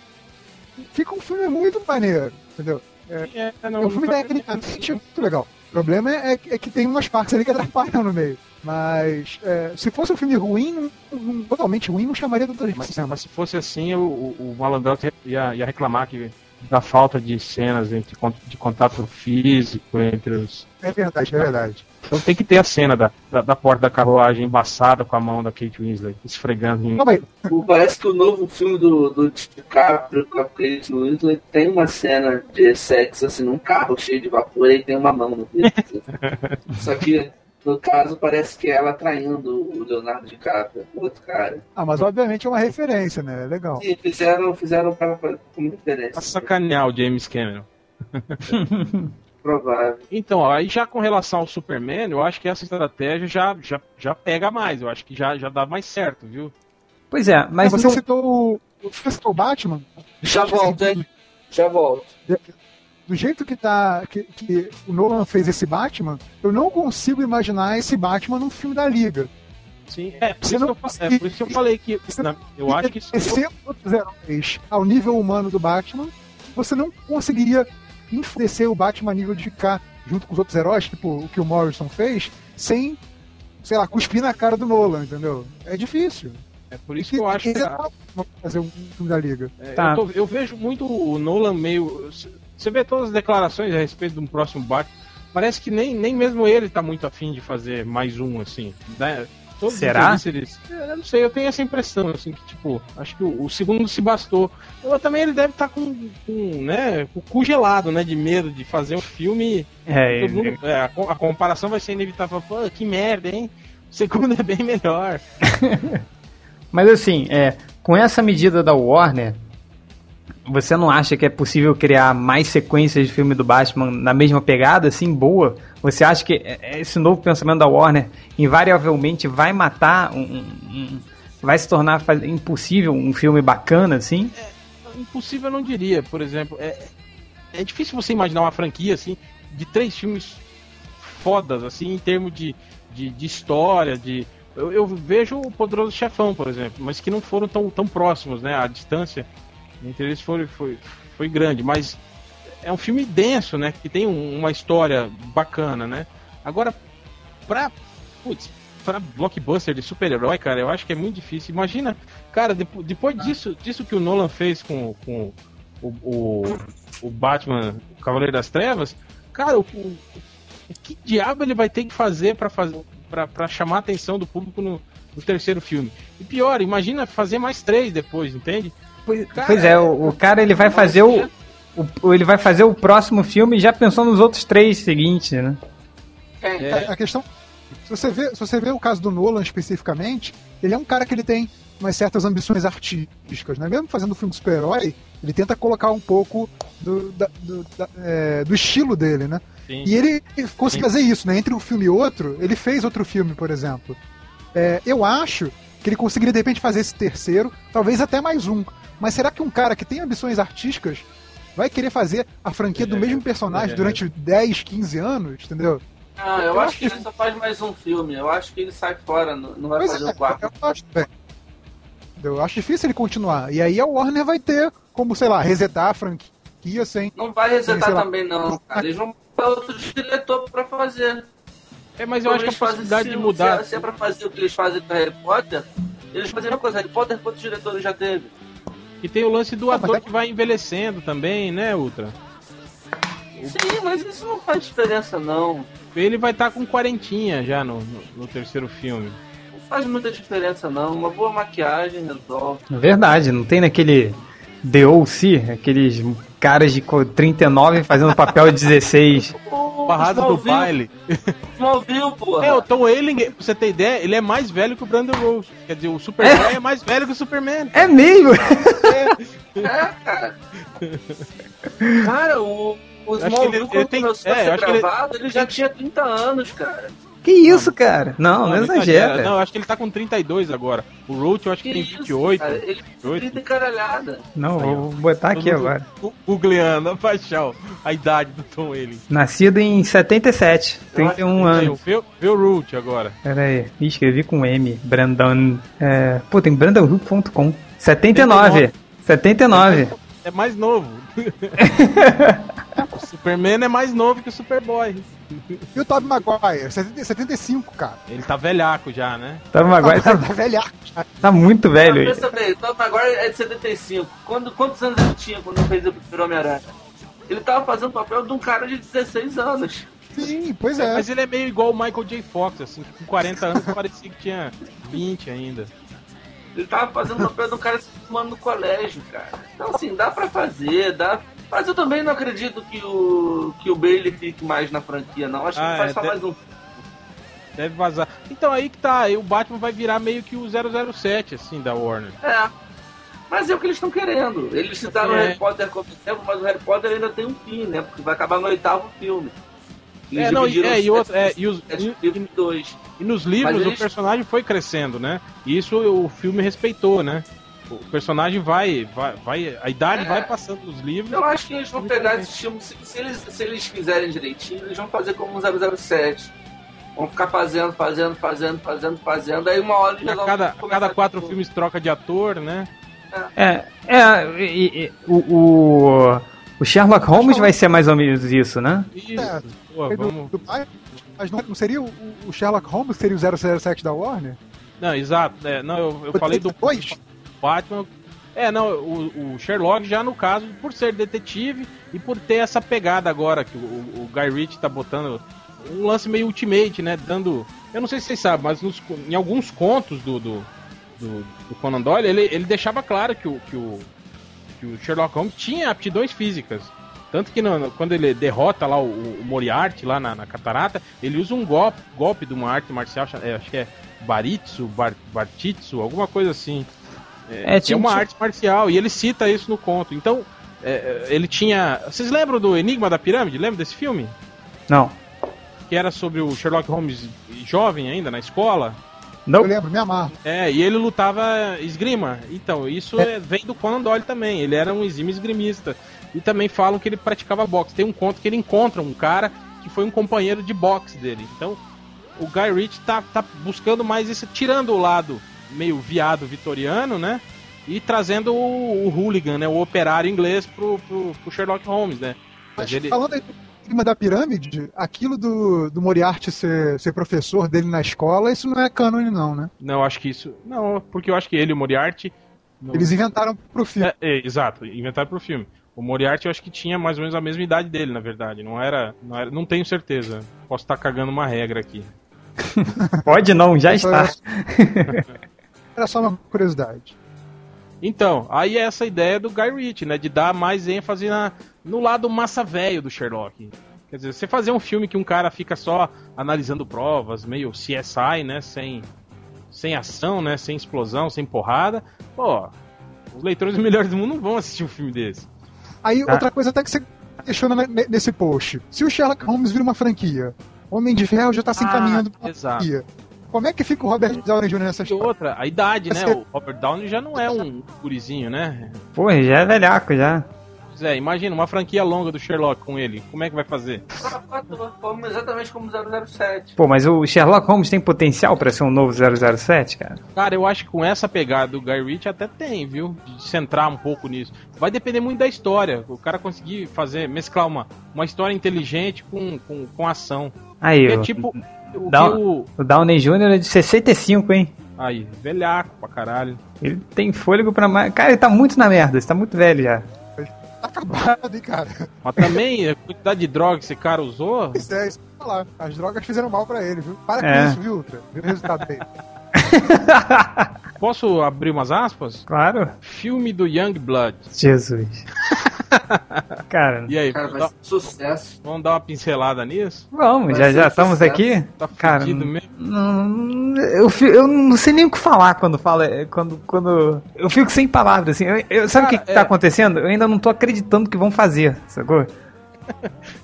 Speaker 3: fica um filme muito maneiro, entendeu? É, é, não, é um filme tecnicamente muito legal. O problema é, é, que tem umas partes ali que atrapalham no meio. Mas é, se fosse um filme ruim, um, totalmente ruim, não chamaria tanta gente.
Speaker 2: Mas, mas se fosse assim, o, o, o ia, ia reclamar que da falta de cenas entre, de contato físico entre os.
Speaker 3: É verdade, é verdade.
Speaker 2: Então tem que ter a cena da, da, da, porta da carruagem embaçada com a mão da Kate Winslet, esfregando em.
Speaker 4: Parece que o novo filme do, do DiCaprio com a Kate Winslet tem uma cena de sexo assim num carro cheio de vapor e tem uma mão no Só que no caso, parece que é ela traindo o Leonardo DiCaprio, o outro cara.
Speaker 3: Ah, mas obviamente é uma referência, né? É legal.
Speaker 4: Sim, fizeram, fizeram pra, pra, como referência. Pra
Speaker 2: sacanear o James Cameron.
Speaker 4: Provável.
Speaker 2: Então, ó, aí já com relação ao Superman, eu acho que essa estratégia já, já, já pega mais. Eu acho que já, já dá mais certo, viu?
Speaker 1: Pois é, mas.
Speaker 3: Você não... citou, você citou o Batman?
Speaker 4: Já volto, hein? Já volto
Speaker 3: do jeito que tá que, que, o Nolan fez esse Batman, eu não consigo imaginar esse Batman num filme da Liga.
Speaker 2: Sim, é por, isso, não, eu, é, por isso que eu falei que não, eu acho que
Speaker 3: se outros heróis ao nível humano do Batman, você não conseguiria enfurecer o Batman a nível de ficar junto com os outros heróis, tipo o que o Morrison fez, sem, sei lá, cuspir na cara do Nolan, entendeu? É difícil.
Speaker 2: É por isso que, que eu acho que.
Speaker 3: É fazer um filme da Liga.
Speaker 2: É, tá. eu, tô, eu, vejo muito o Nolan meio. Você vê todas as declarações a respeito de um próximo Batman. Parece que nem, nem mesmo ele tá muito afim de fazer mais um, assim. Né?
Speaker 1: Todos Será?
Speaker 2: Eles, eu não sei, eu tenho essa impressão, assim, que tipo, acho que o, o segundo se bastou. Eu, também ele deve estar tá com, com, né, com o cu gelado, né, de medo de fazer um filme.
Speaker 1: É,
Speaker 2: mundo, é, a, a, comparação vai ser inevitável. Pô, que merda, hein? O segundo é bem melhor.
Speaker 1: Mas assim, é, com essa medida da Warner, você não acha que é possível criar mais sequências de filme do Batman na mesma pegada, assim, boa? Você acha que esse novo pensamento da Warner invariavelmente vai matar um, um, vai se tornar impossível um filme bacana, assim?
Speaker 2: É, impossível eu não diria, por exemplo. É, é difícil você imaginar uma franquia assim de três filmes fodas, assim, em termos de, de, de história, de. Eu, eu, vejo o Poderoso Chefão, por exemplo, mas que não foram tão, tão próximos, né? A distância entre eles foi, foi, foi grande, mas é um filme denso, né? Que tem um, uma história bacana, né? Agora, pra. Putz, pra blockbuster de super-herói, cara, eu acho que é muito difícil. Imagina, cara, depois, depois disso, disso que o Nolan fez com, com o, o, o Batman, o Cavaleiro das Trevas, cara, o, o, que diabo ele vai ter que fazer para fazer para chamar a atenção do público no, no, terceiro filme? E pior, imagina fazer mais três depois, entende?
Speaker 1: Pois, cara, pois é, o, o, cara ele vai fazer o, o, ele vai fazer o próximo filme já pensando nos outros três seguintes, né?
Speaker 3: É. é. A, a questão, se você vê, se você vê o caso do Nolan especificamente, ele é um cara que ele tem umas certas ambições artísticas, né? Mesmo fazendo filme de super-herói, ele tenta colocar um pouco do, da, do, da, é, do estilo dele, né? Sim. E ele conseguiu fazer isso, né? Entre um filme e outro, ele fez outro filme, por exemplo. É, eu acho que ele conseguiria de repente fazer esse terceiro, talvez até mais um. Mas será que um cara que tem ambições artísticas vai querer fazer a franquia do mesmo personagem durante 10, 15 anos, entendeu?
Speaker 4: Ah, eu, eu acho que ele só faz mais um filme. Eu acho que ele sai fora, não vai pois fazer é, o quarto. Eu acho, bem.
Speaker 3: Eu acho difícil ele continuar. E aí a Warner vai ter como, sei lá, resetar a franquia sem.
Speaker 4: Não vai resetar sem, também, não, cara. Eles vão para outro diretor pra fazer.
Speaker 2: É, mas eu acho que a possibilidade de mudar.
Speaker 4: Se, é pra fazer o que eles fazem com Harry Potter, eles fazem uma coisa. Harry Potter, quantos diretores já teve?
Speaker 2: E tem o lance do ah, ator é... que vai envelhecendo também, né, Ultra?
Speaker 4: Sim, mas isso não faz diferença, não.
Speaker 2: Ele vai estar tá com quarentinha já no, no, no terceiro filme
Speaker 4: faz muita diferença não. Uma boa maquiagem resolve.
Speaker 1: Verdade, não tem naquele The O.C., aqueles caras de 39 fazendo papel de 16.
Speaker 2: Barrado do baile.
Speaker 4: Smallville, porra.
Speaker 2: É, o Tom Welling, pra você ter ideia, ele é mais velho que o Brandon Rose. Quer dizer, o Superman é, é mais velho que o Superman.
Speaker 1: É mesmo?
Speaker 4: É, é cara. Cara, o, o Smallville, ele, quando ele tem, começou é, a ser gravado, ele... ele já tinha 30 anos, cara.
Speaker 1: Que isso, cara? Não, não, não exagera.
Speaker 2: Não, acho que ele tá com 32 agora. O Roach eu acho que, que tem isso, 28. Cara? Ele
Speaker 4: 28. tem caralhada.
Speaker 1: Não, vou botar aqui agora.
Speaker 2: Googleando, paixão, a idade do Tom ele.
Speaker 1: Nascido em 77, 31 anos.
Speaker 2: Vê, vê o Roach agora.
Speaker 1: Pera aí, escrevi com M, Brandon. É... Pô, tem brandonhook.com. 79. 79.
Speaker 2: É mais novo. o Superman é mais novo que o Superboy.
Speaker 3: E o Tobey Maguire? 75, cara.
Speaker 2: Ele tá velhaco já, né?
Speaker 1: Tobey Maguire tá, tá velhaco já. Tá muito velho.
Speaker 4: Mas, pensa bem, o Tobey Maguire é de 75. Quando, quantos anos ele tinha quando fez o primeiro Homem-Aranha? Ele tava fazendo o papel de um cara de 16 anos.
Speaker 3: Sim, pois é.
Speaker 2: Mas ele é meio igual o Michael J. Fox, assim, com 40 anos parecia que tinha 20 ainda.
Speaker 4: Ele tava fazendo o papel de um cara se formando no colégio, cara. Então, assim, dá pra fazer, dá mas eu também não acredito que o, que o Bailey fique mais na franquia, não. Acho ah, que faz é, só deve, mais um.
Speaker 2: Deve vazar. Então aí que tá, aí o Batman vai virar meio que o 007, assim, da Warner.
Speaker 4: É. Mas é o que eles estão querendo. Eles citaram é. o Harry Potter como exemplo, mas o Harry Potter ainda tem um fim, né? Porque vai acabar no oitavo filme.
Speaker 2: Eles é, não, e, é, e, outro, é, e, os, e, e, nos livros eles... o personagem foi crescendo, né? E isso o filme respeitou, né? O personagem vai, vai, vai a idade é, vai passando nos livros.
Speaker 4: Eu acho que eles vão pegar esse filme, se, se, eles, se eles fizerem direitinho, eles vão fazer como um 007. Vão ficar fazendo, fazendo, fazendo, fazendo, fazendo. Aí uma hora
Speaker 2: eles a cada, a cada quatro filmes troca de ator, né?
Speaker 1: É, é, é e, e, o, o, o Sherlock Holmes vai ser mais ou menos isso, né? Isso.
Speaker 3: É, Pô, vamos... do, mas não, seria o, o, Sherlock Holmes seria o 007 da Warner?
Speaker 2: Não, exato. É, não, eu, eu falei do. Depois? Batman. É, não, o, o, Sherlock já no caso, por ser detetive e por ter essa pegada agora que o, o Guy Ritchie tá botando um lance meio ultimate, né? Dando. Eu não sei se vocês sabem, mas nos, em alguns contos do, do, do, do Conan Doyle, ele, ele deixava claro que o, que, o, que o Sherlock Holmes tinha aptidões físicas. Tanto que no, quando ele derrota lá o, o Moriarty lá na, na, catarata, ele usa um golpe, golpe de uma arte marcial, é, acho que é Baritsu, Bar, Bartitsu, alguma coisa assim. É, é, tinha uma arte marcial, e ele cita isso no conto. Então, é, ele tinha. Vocês lembram do Enigma da Pirâmide? Lembra desse filme?
Speaker 1: Não.
Speaker 2: Que era sobre o Sherlock Holmes jovem ainda, na escola?
Speaker 3: Não. Eu lembro, me amarro.
Speaker 2: É, e ele lutava esgrima. Então, isso é. vem do Conan Doyle também. Ele era um exímio esgrimista. E também falam que ele praticava boxe. Tem um conto que ele encontra um cara que foi um companheiro de boxe dele. Então, o Guy Ritchie tá, tá buscando mais esse. tirando o lado meio viado vitoriano, né? E trazendo o, o hooligan, né? O operário inglês pro, pro, pro Sherlock Holmes, né?
Speaker 3: Mas ele... falando aí em cima da pirâmide, aquilo do, do Moriarty ser, ser professor dele na escola, isso não é cânone, não, né?
Speaker 2: Não, acho que isso. Não, porque eu acho que ele e o Moriarty. Não...
Speaker 3: Eles inventaram pro filme.
Speaker 2: É, é, exato, inventaram pro filme. O Moriarty eu acho que tinha mais ou menos a mesma idade dele, na verdade. Não era. Não, era, não tenho certeza. Posso estar cagando uma regra aqui.
Speaker 1: Pode não, já está.
Speaker 3: Era só uma curiosidade.
Speaker 2: Então, aí é essa ideia do Guy Ritchie, né? De dar mais ênfase na, no lado massa velho do Sherlock. Quer dizer, você fazer um filme que um cara fica só analisando provas, meio CSI, né? Sem, sem ação, né? Sem explosão, sem porrada. Pô, os leitores melhores do mundo não vão assistir um filme desse.
Speaker 3: Aí, tá. outra coisa até que você questiona nesse post. Se o Sherlock Holmes vira uma franquia, Homem de Ferro já tá se encaminhando
Speaker 2: ah, pra exato. franquia.
Speaker 3: Como é que fica o Robert Downey Jr. nessa
Speaker 2: história? E outra, a idade, né? O Robert Downey já não é um gurizinho, né?
Speaker 1: Pô, já é velhaco, já.
Speaker 2: É, imagina, uma franquia longa do Sherlock com ele. Como é que vai fazer?
Speaker 4: Como, exatamente como 007.
Speaker 1: Pô, mas o Sherlock Holmes tem potencial para ser um novo 007, cara?
Speaker 2: Cara, eu acho que com essa pegada do Guy Ritchie até tem, viu? De centrar um pouco nisso. Vai depender muito da história. O cara conseguir fazer, mesclar uma, uma história inteligente com, com, com ação.
Speaker 1: Aí, é tipo o, Down, o... o Downey Jr. é de 65, hein?
Speaker 2: Aí, velhaco pra caralho.
Speaker 1: Ele tem fôlego pra mais. Cara, ele tá muito na merda, ele tá muito velho já.
Speaker 3: Tá acabado, hein, cara.
Speaker 2: Mas também a quantidade de droga que esse cara usou.
Speaker 3: Isso é, isso falar. As drogas fizeram mal pra ele, viu? Para é. com isso, viu, Ultra? Viu o resultado dele.
Speaker 2: Posso abrir umas aspas?
Speaker 1: Claro.
Speaker 2: Filme do Young Blood.
Speaker 1: Jesus. Cara,
Speaker 2: e aí?
Speaker 4: Cara, vai dar, sucesso.
Speaker 2: Vamos dar uma pincelada nisso?
Speaker 1: Vamos, vai já já estamos sucesso. aqui. Tá cara, mesmo. Não, eu, eu não sei nem o que falar quando fala, quando, quando eu fico sem palavras assim. Eu, eu, sabe o que, que tá é... acontecendo? Eu ainda não tô acreditando que vão fazer, sacou?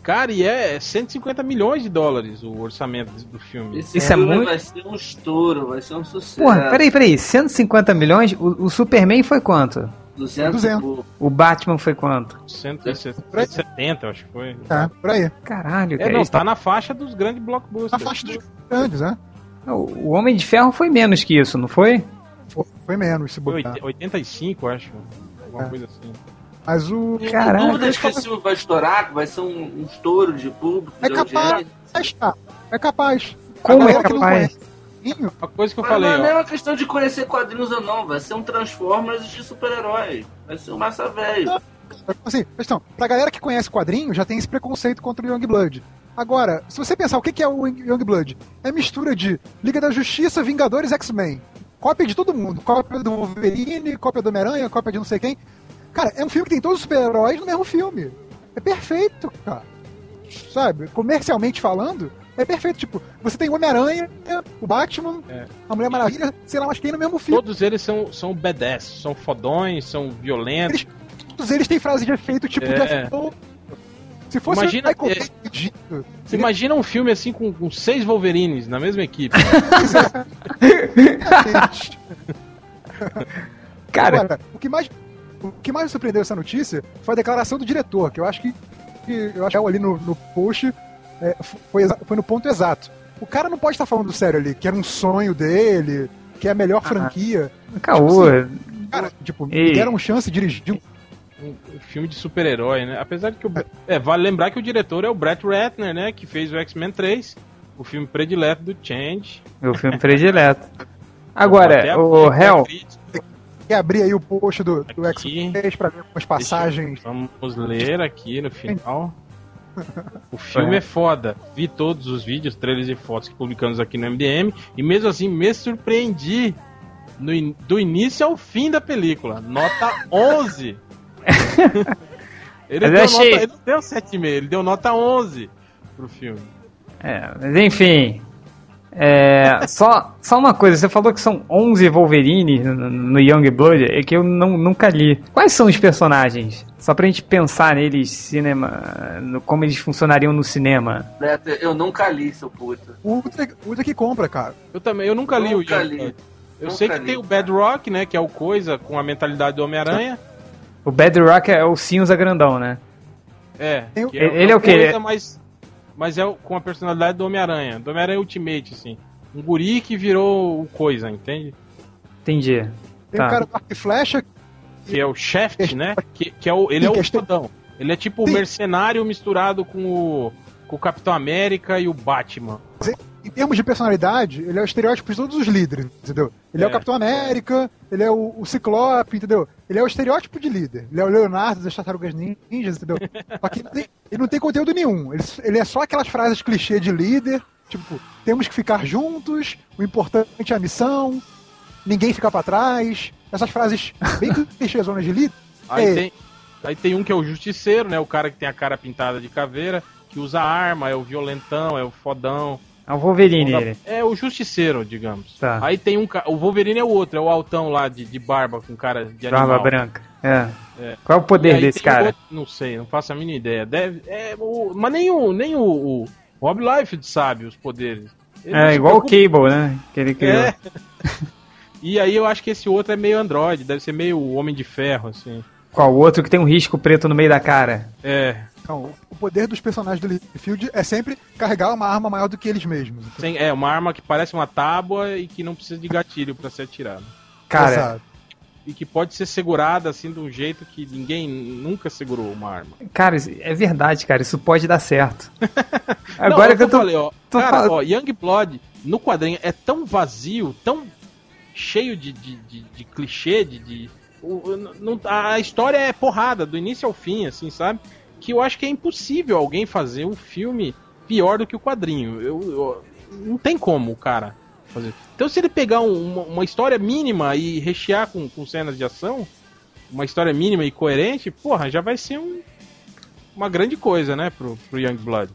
Speaker 2: Cara, e é 150 milhões de dólares o orçamento do filme.
Speaker 4: Esse Isso é muito. Vai ser um estouro, vai ser um sucesso.
Speaker 1: Porra, peraí, peraí. 150 milhões? O, o Superman foi quanto?
Speaker 4: 200. 200.
Speaker 1: O Batman foi quanto?
Speaker 2: 170, acho que foi.
Speaker 3: É, por aí.
Speaker 1: Caralho,
Speaker 2: É, não, tá na faixa dos grandes blockbusters. Na
Speaker 3: faixa dos grandes, né?
Speaker 1: O Homem de Ferro foi menos que isso, não foi?
Speaker 3: Foi, foi menos, se
Speaker 2: botar. Foi 85, acho. Alguma
Speaker 3: é.
Speaker 2: coisa assim.
Speaker 3: Mas o.
Speaker 4: Caralho. dúvidas que esse filme vai estourar, vai ser um, um estouro de público.
Speaker 3: É capaz, é capaz.
Speaker 1: Como é capaz?
Speaker 2: A coisa que eu Mas falei.
Speaker 4: Não
Speaker 2: é
Speaker 4: uma questão de conhecer quadrinhos ou não, vai ser um Transformers de super-herói. Vai ser um massa velho.
Speaker 3: Assim, questão, pra galera que conhece quadrinho, já tem esse preconceito contra o Youngblood. Agora, se você pensar o que é o Youngblood, é mistura de Liga da Justiça, Vingadores X-Men. Cópia de todo mundo. Cópia do Wolverine, cópia do Homem-Aranha, cópia de não sei quem. Cara, é um filme que tem todos os super-heróis no mesmo filme. É perfeito, cara. Sabe? Comercialmente falando, é perfeito, tipo, você tem o Homem-Aranha, o Batman, é. a Mulher Maravilha, sei lá, mas tem no mesmo filme.
Speaker 2: Todos eles são, são badass, são fodões, são violentos.
Speaker 3: Eles, todos eles têm frase de efeito, tipo, é. de Se fosse
Speaker 2: imagina, um é, Você imagina um filme assim com, com seis Wolverines na mesma equipe.
Speaker 3: Cara, Agora, o que mais o que mais me surpreendeu essa notícia foi a declaração do diretor, que eu acho que, que eu acho que ali no, no post é, foi, foi no ponto exato. O cara não pode estar falando sério ali, que era um sonho dele, que é a melhor ah, franquia.
Speaker 1: Caô.
Speaker 3: Tipo, assim, cara, tipo, me deram uma chance de dirigir um
Speaker 2: um filme de super-herói, né? Apesar de que o, é. é, vale lembrar que o diretor é o Brett Ratner, né? Que fez o X-Men 3, o filme predileto do Change.
Speaker 1: O filme predileto. Agora, o Hell.
Speaker 3: Quer abrir aí o post do, do X-Men 3 pra ver algumas passagens?
Speaker 2: Vamos ler aqui no final. O filme é. é foda. Vi todos os vídeos, trailers e fotos que publicamos aqui no MDM e mesmo assim me surpreendi no, do início ao fim da película. Nota 11. ele, deu achei... nota, ele não deu 7,5, ele deu nota 11 pro filme.
Speaker 1: É, mas enfim, é, só, só uma coisa, você falou que são 11 Wolverine no, no Young Blood, é que eu não, nunca li. Quais são os personagens? Só pra gente pensar neles, cinema, no, como eles funcionariam no cinema.
Speaker 4: Eu nunca li, seu puta.
Speaker 3: O Ultra, que compra, cara.
Speaker 2: Eu também, eu nunca li nunca o Young li. Blood. Eu nunca sei que li, tem o Bedrock, né, que é o Coisa com a mentalidade do Homem-Aranha.
Speaker 1: O Bedrock é o cinza grandão, né?
Speaker 2: É.
Speaker 3: Eu-
Speaker 2: que
Speaker 1: Ele é o quê?
Speaker 2: coisa, Mas, mas é com a personalidade do Homem-Aranha. Do Homem-Aranha Ultimate, assim. Um guri que virou o coisa, entende?
Speaker 1: Entendi.
Speaker 3: Tem
Speaker 1: Tá.
Speaker 3: o cara do arco e flecha,
Speaker 2: Que é o Shaft, né? Que, que é o, ele
Speaker 3: Sim,
Speaker 2: é o
Speaker 3: questão-
Speaker 2: fodão. Ele é tipo o mercenário misturado com o, com o Capitão América e o Batman.
Speaker 3: Em termos de personalidade, ele é o estereótipo de todos os líderes, entendeu? Ele é,
Speaker 2: É.
Speaker 3: o Capitão América, ele é o, o Ciclope, entendeu? Ele é o estereótipo de líder. Ele é o Leonardo das Tartarugas Ninjas, entendeu? Só que ele, tem- ele não tem conteúdo nenhum. Ele, ele é só aquelas frases clichê de líder, tipo, temos que ficar juntos, o importante é a missão, ninguém fica pra trás. Essas frases bem clichêzonas de líder.
Speaker 2: Aí,
Speaker 3: É.
Speaker 2: tem, aí tem um que é o Justiceiro, né? O cara que tem a cara pintada de caveira, que usa arma, é o violentão, é o fodão.
Speaker 1: É o Wolverine, ele.
Speaker 2: É o Justiceiro, digamos.
Speaker 1: Tá.
Speaker 2: Aí tem um. O Wolverine é o outro, é o altão lá de, de barba com cara de animal.
Speaker 1: Barba branca. É.
Speaker 2: É.
Speaker 1: Qual é o poder desse cara?
Speaker 2: outro- não sei, não faço a mínima ideia. Deve, é, o, mas nem o, nem o, o Rob Life sabe os poderes. Ele
Speaker 1: É igual o
Speaker 2: preocupa-
Speaker 1: Cable, né? Que ele criou.
Speaker 2: É. E aí eu acho que esse outro é meio Android, deve ser meio Homem de Ferro, assim.
Speaker 1: Qual o outro que tem um risco preto no meio da cara?
Speaker 2: É.
Speaker 3: Então, o poder dos personagens do Liefeld é sempre carregar uma arma maior do que eles mesmos.
Speaker 2: Sem, é, uma arma que parece uma tábua e que não precisa de gatilho pra ser atirada.
Speaker 1: Cara,
Speaker 3: Exato.
Speaker 2: E que pode ser segurada assim de um jeito que ninguém nunca segurou uma arma.
Speaker 1: cara, é verdade, cara. Isso pode dar certo.
Speaker 2: Não,
Speaker 1: Agora
Speaker 2: é o
Speaker 1: que eu tô.
Speaker 2: falei, ó,
Speaker 1: tô
Speaker 2: cara,
Speaker 1: falando-
Speaker 2: ó, Young Blood no quadrinho é tão vazio, tão cheio de, de, de, de clichê, de. de o- não- a história é porrada, do início ao fim, assim, sabe? Que eu acho que é impossível alguém fazer um filme pior do que o quadrinho. Eu, eu- não tem como o cara fazer. Então, se ele pegar um- uma, uma história mínima e rechear com, com cenas de ação, uma história mínima e coerente, porra, já vai ser um- uma grande coisa, né, pro, pro Young Blood.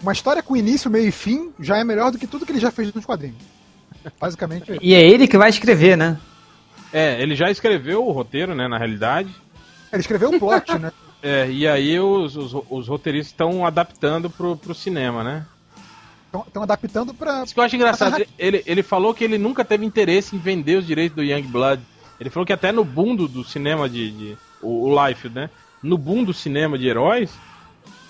Speaker 3: Uma história com início, meio e fim já é melhor do que tudo que ele já fez nos quadrinhos. Basicamente, é isso.
Speaker 1: E é ele que vai escrever, né?
Speaker 2: É, ele já escreveu o roteiro, né, na realidade.
Speaker 3: ele escreveu o plot, né?
Speaker 2: É, e aí os, os, os roteiristas estão adaptando pro, pro cinema, né?
Speaker 3: Estão adaptando pra.
Speaker 2: Isso que eu acho engraçado. Ele, ele falou que ele nunca teve interesse em vender os direitos do Young Blood. Ele falou que até no boom do, do cinema de. de- o, o Life, né? No boom do cinema de heróis,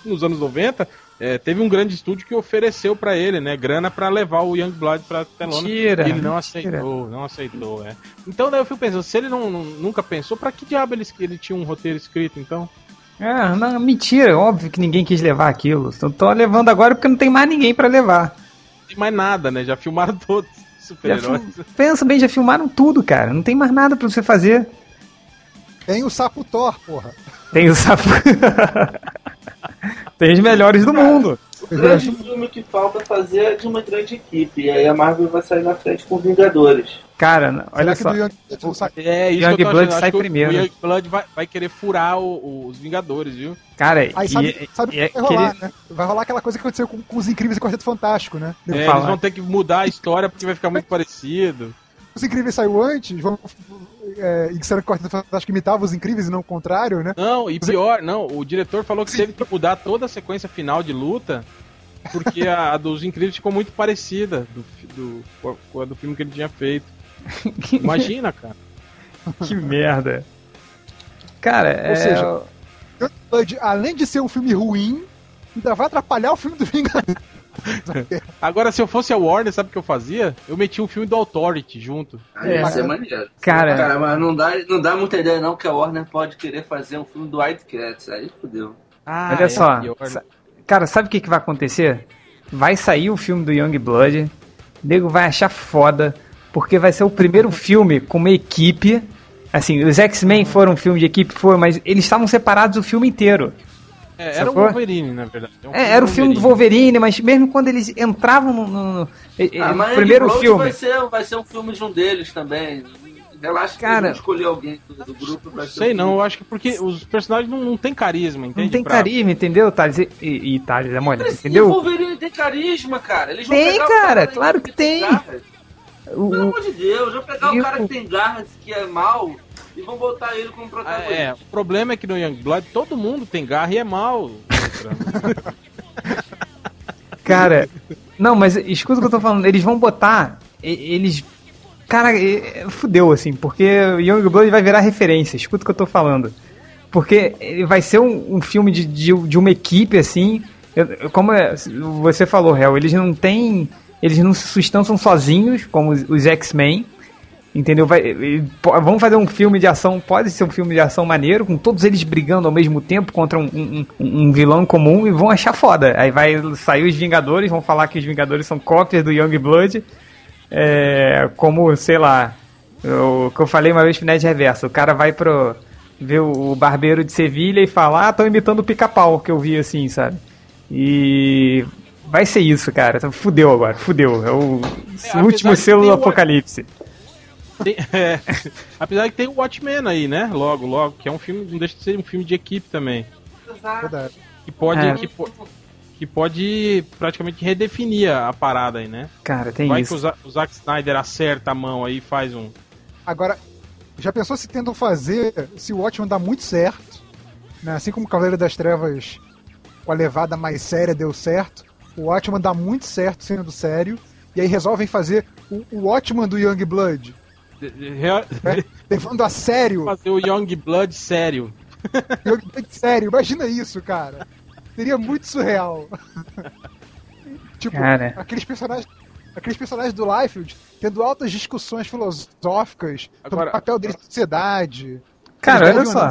Speaker 2: nos anos 90, é, teve um grande estúdio que ofereceu pra ele, né? Grana pra levar o Young Blood pra telona.
Speaker 1: Mentira,
Speaker 2: e ele não
Speaker 1: mentira.
Speaker 2: aceitou, não aceitou, é. Então daí eu fico pensando, se ele não, não- nunca pensou, pra que diabo ele, ele tinha um roteiro escrito, então?
Speaker 1: É, não, mentira. Óbvio que ninguém quis levar aquilo. Tô levando agora porque não tem mais ninguém pra levar.
Speaker 2: Não tem mais nada, né? Já filmaram todos os super-heróis.
Speaker 1: fil- Pensa bem, já filmaram tudo, cara. Não tem mais nada pra você fazer.
Speaker 3: Tem o sapo Thor, porra.
Speaker 1: Tem o sapo. tem os melhores do mundo.
Speaker 4: O grande filme que falta fazer é de uma grande equipe. E aí a Marvel vai sair na frente com Vingadores.
Speaker 1: Cara, olha
Speaker 3: Será que
Speaker 1: só.
Speaker 3: do Young Blood não sai?
Speaker 2: É, isso
Speaker 1: Young
Speaker 2: que eu tô
Speaker 1: Blood
Speaker 2: achando.
Speaker 1: sai
Speaker 2: Acho que
Speaker 1: primeiro.
Speaker 2: O Young Blood vai, vai querer furar o- o- os Vingadores, viu?
Speaker 1: Cara,
Speaker 3: Aí
Speaker 1: e-
Speaker 3: sabe,
Speaker 1: e-
Speaker 3: que vai rolar,
Speaker 1: queria-
Speaker 3: né? Vai rolar aquela coisa que aconteceu com, com os Incríveis e Quarteto Fantástico, né?
Speaker 2: É, eles vão ter que mudar a história porque vai ficar muito parecido.
Speaker 3: Os Incríveis saiu antes, vão, é, e disseram que o Quarteto Fantástico imitava os Incríveis e não o contrário, né?
Speaker 2: Não, e pior, não, o diretor falou que teve que mudar toda a sequência final de luta porque a, a dos Incríveis ficou muito parecida do, do, com a- do filme que ele tinha feito. Imagina, cara.
Speaker 1: Que merda. Cara,
Speaker 3: Ou
Speaker 1: é...
Speaker 3: seja, além de ser um filme ruim, ainda vai atrapalhar o filme do Vingadores.
Speaker 2: Agora, se eu fosse a Warner, sabe o que eu fazia? Eu metia um filme do Authority junto.
Speaker 4: Aí
Speaker 1: É.
Speaker 4: ia ser maneiro.
Speaker 1: Cara-
Speaker 4: Cara, mas não dá, não dá muita ideia não que a Warner pode querer fazer um filme do White Cats. Aí fodeu.
Speaker 2: Ah,
Speaker 1: Olha
Speaker 2: é
Speaker 1: só,
Speaker 2: pior,
Speaker 1: cara, sabe o que, que vai acontecer? Vai sair o filme do Young Blood, o nego vai achar foda, porque vai ser o primeiro filme com uma equipe. Assim, os X-Men foram um filme de equipe, foi, mas eles estavam separados o filme inteiro.
Speaker 2: É, era o
Speaker 1: Sacou?
Speaker 2: Wolverine, na verdade. um
Speaker 1: É, era o filme do Wolverine, mas mesmo quando eles entravam no, no- no-
Speaker 4: Ah, mas
Speaker 1: primeiro filme.
Speaker 4: Vai ser, vai ser um filme de um deles também. Relaxa que
Speaker 1: Cara-
Speaker 4: vão escolher alguém do, grupo pra ser
Speaker 2: Sei não, eu acho que porque os personagens não, não tem carisma, entende?
Speaker 1: Não tem
Speaker 2: Pra-
Speaker 1: carisma, entendeu, Thales? E, e, e Thales é mole,
Speaker 4: Precisa, O
Speaker 1: entendeu?
Speaker 4: Wolverine tem carisma, cara. Eles vão
Speaker 1: Tem, cara,
Speaker 4: que
Speaker 1: claro que tem.
Speaker 4: Pelo
Speaker 1: o-
Speaker 4: amor de Deus, vão pegar
Speaker 1: E
Speaker 4: o cara
Speaker 1: o-
Speaker 4: que tem garras, que é mal, e vão botar ele como
Speaker 2: Ah,
Speaker 4: protagonista.
Speaker 2: É, o problema é que no Young Blood todo mundo tem garra e é mal.
Speaker 1: Cara, não, mas escuta o que eu tô falando. Eles vão botar. e- Eles. Cara, fudeu, assim, porque o Young Blood vai virar referência. Escuta o que eu tô falando. Porque ele vai ser um, um filme de, de, de, uma equipe, assim. Eu, como é, você falou, Hel, eles não têm. Eles não se sustentam sozinhos, como os, os X-Men. Entendeu? Vai, vamos fazer um filme de ação, pode ser um filme de ação maneiro, com todos eles brigando ao mesmo tempo contra um, um, um vilão comum e vão achar foda. Aí vai sair os Vingadores, vão falar que os Vingadores são cópias do Young Blood, é, como, sei lá, o que eu falei uma vez pro Ned Reverso, o cara vai pro ver o barbeiro de Sevilha e falar, ah, tô imitando o pica-pau, que eu vi assim, sabe? E vai ser isso, cara. Fudeu agora, fudeu. É o é, último selo do apocalipse.
Speaker 2: Tem, é, apesar que tem o Watchmen aí, né? Logo, logo, que é um filme, não deixa de ser um filme de equipe também. Verdade. Que pode, é. que, que, pode praticamente redefinir a parada aí, né?
Speaker 1: Cara, tem
Speaker 2: Vai
Speaker 1: isso.
Speaker 2: Vai que o Zack Snyder acerta a mão aí e faz um.
Speaker 3: Agora, já pensou se tentam fazer, se o Watchmen dá muito certo, né? assim como o Cavaleiro das Trevas com a levada mais séria deu certo, o Watchmen dá muito certo sendo sério, e aí resolvem fazer o, o Watchman do Young Blood, levando a sério.
Speaker 2: Fazer o Young Blood sério.
Speaker 3: Young Blood sério, imagina isso, cara. Seria muito surreal. tipo, cara. aqueles personagens. Aqueles personagens do Liefeld tendo altas discussões filosóficas Agora, sobre o papel dele na sociedade.
Speaker 1: Cara, olha só.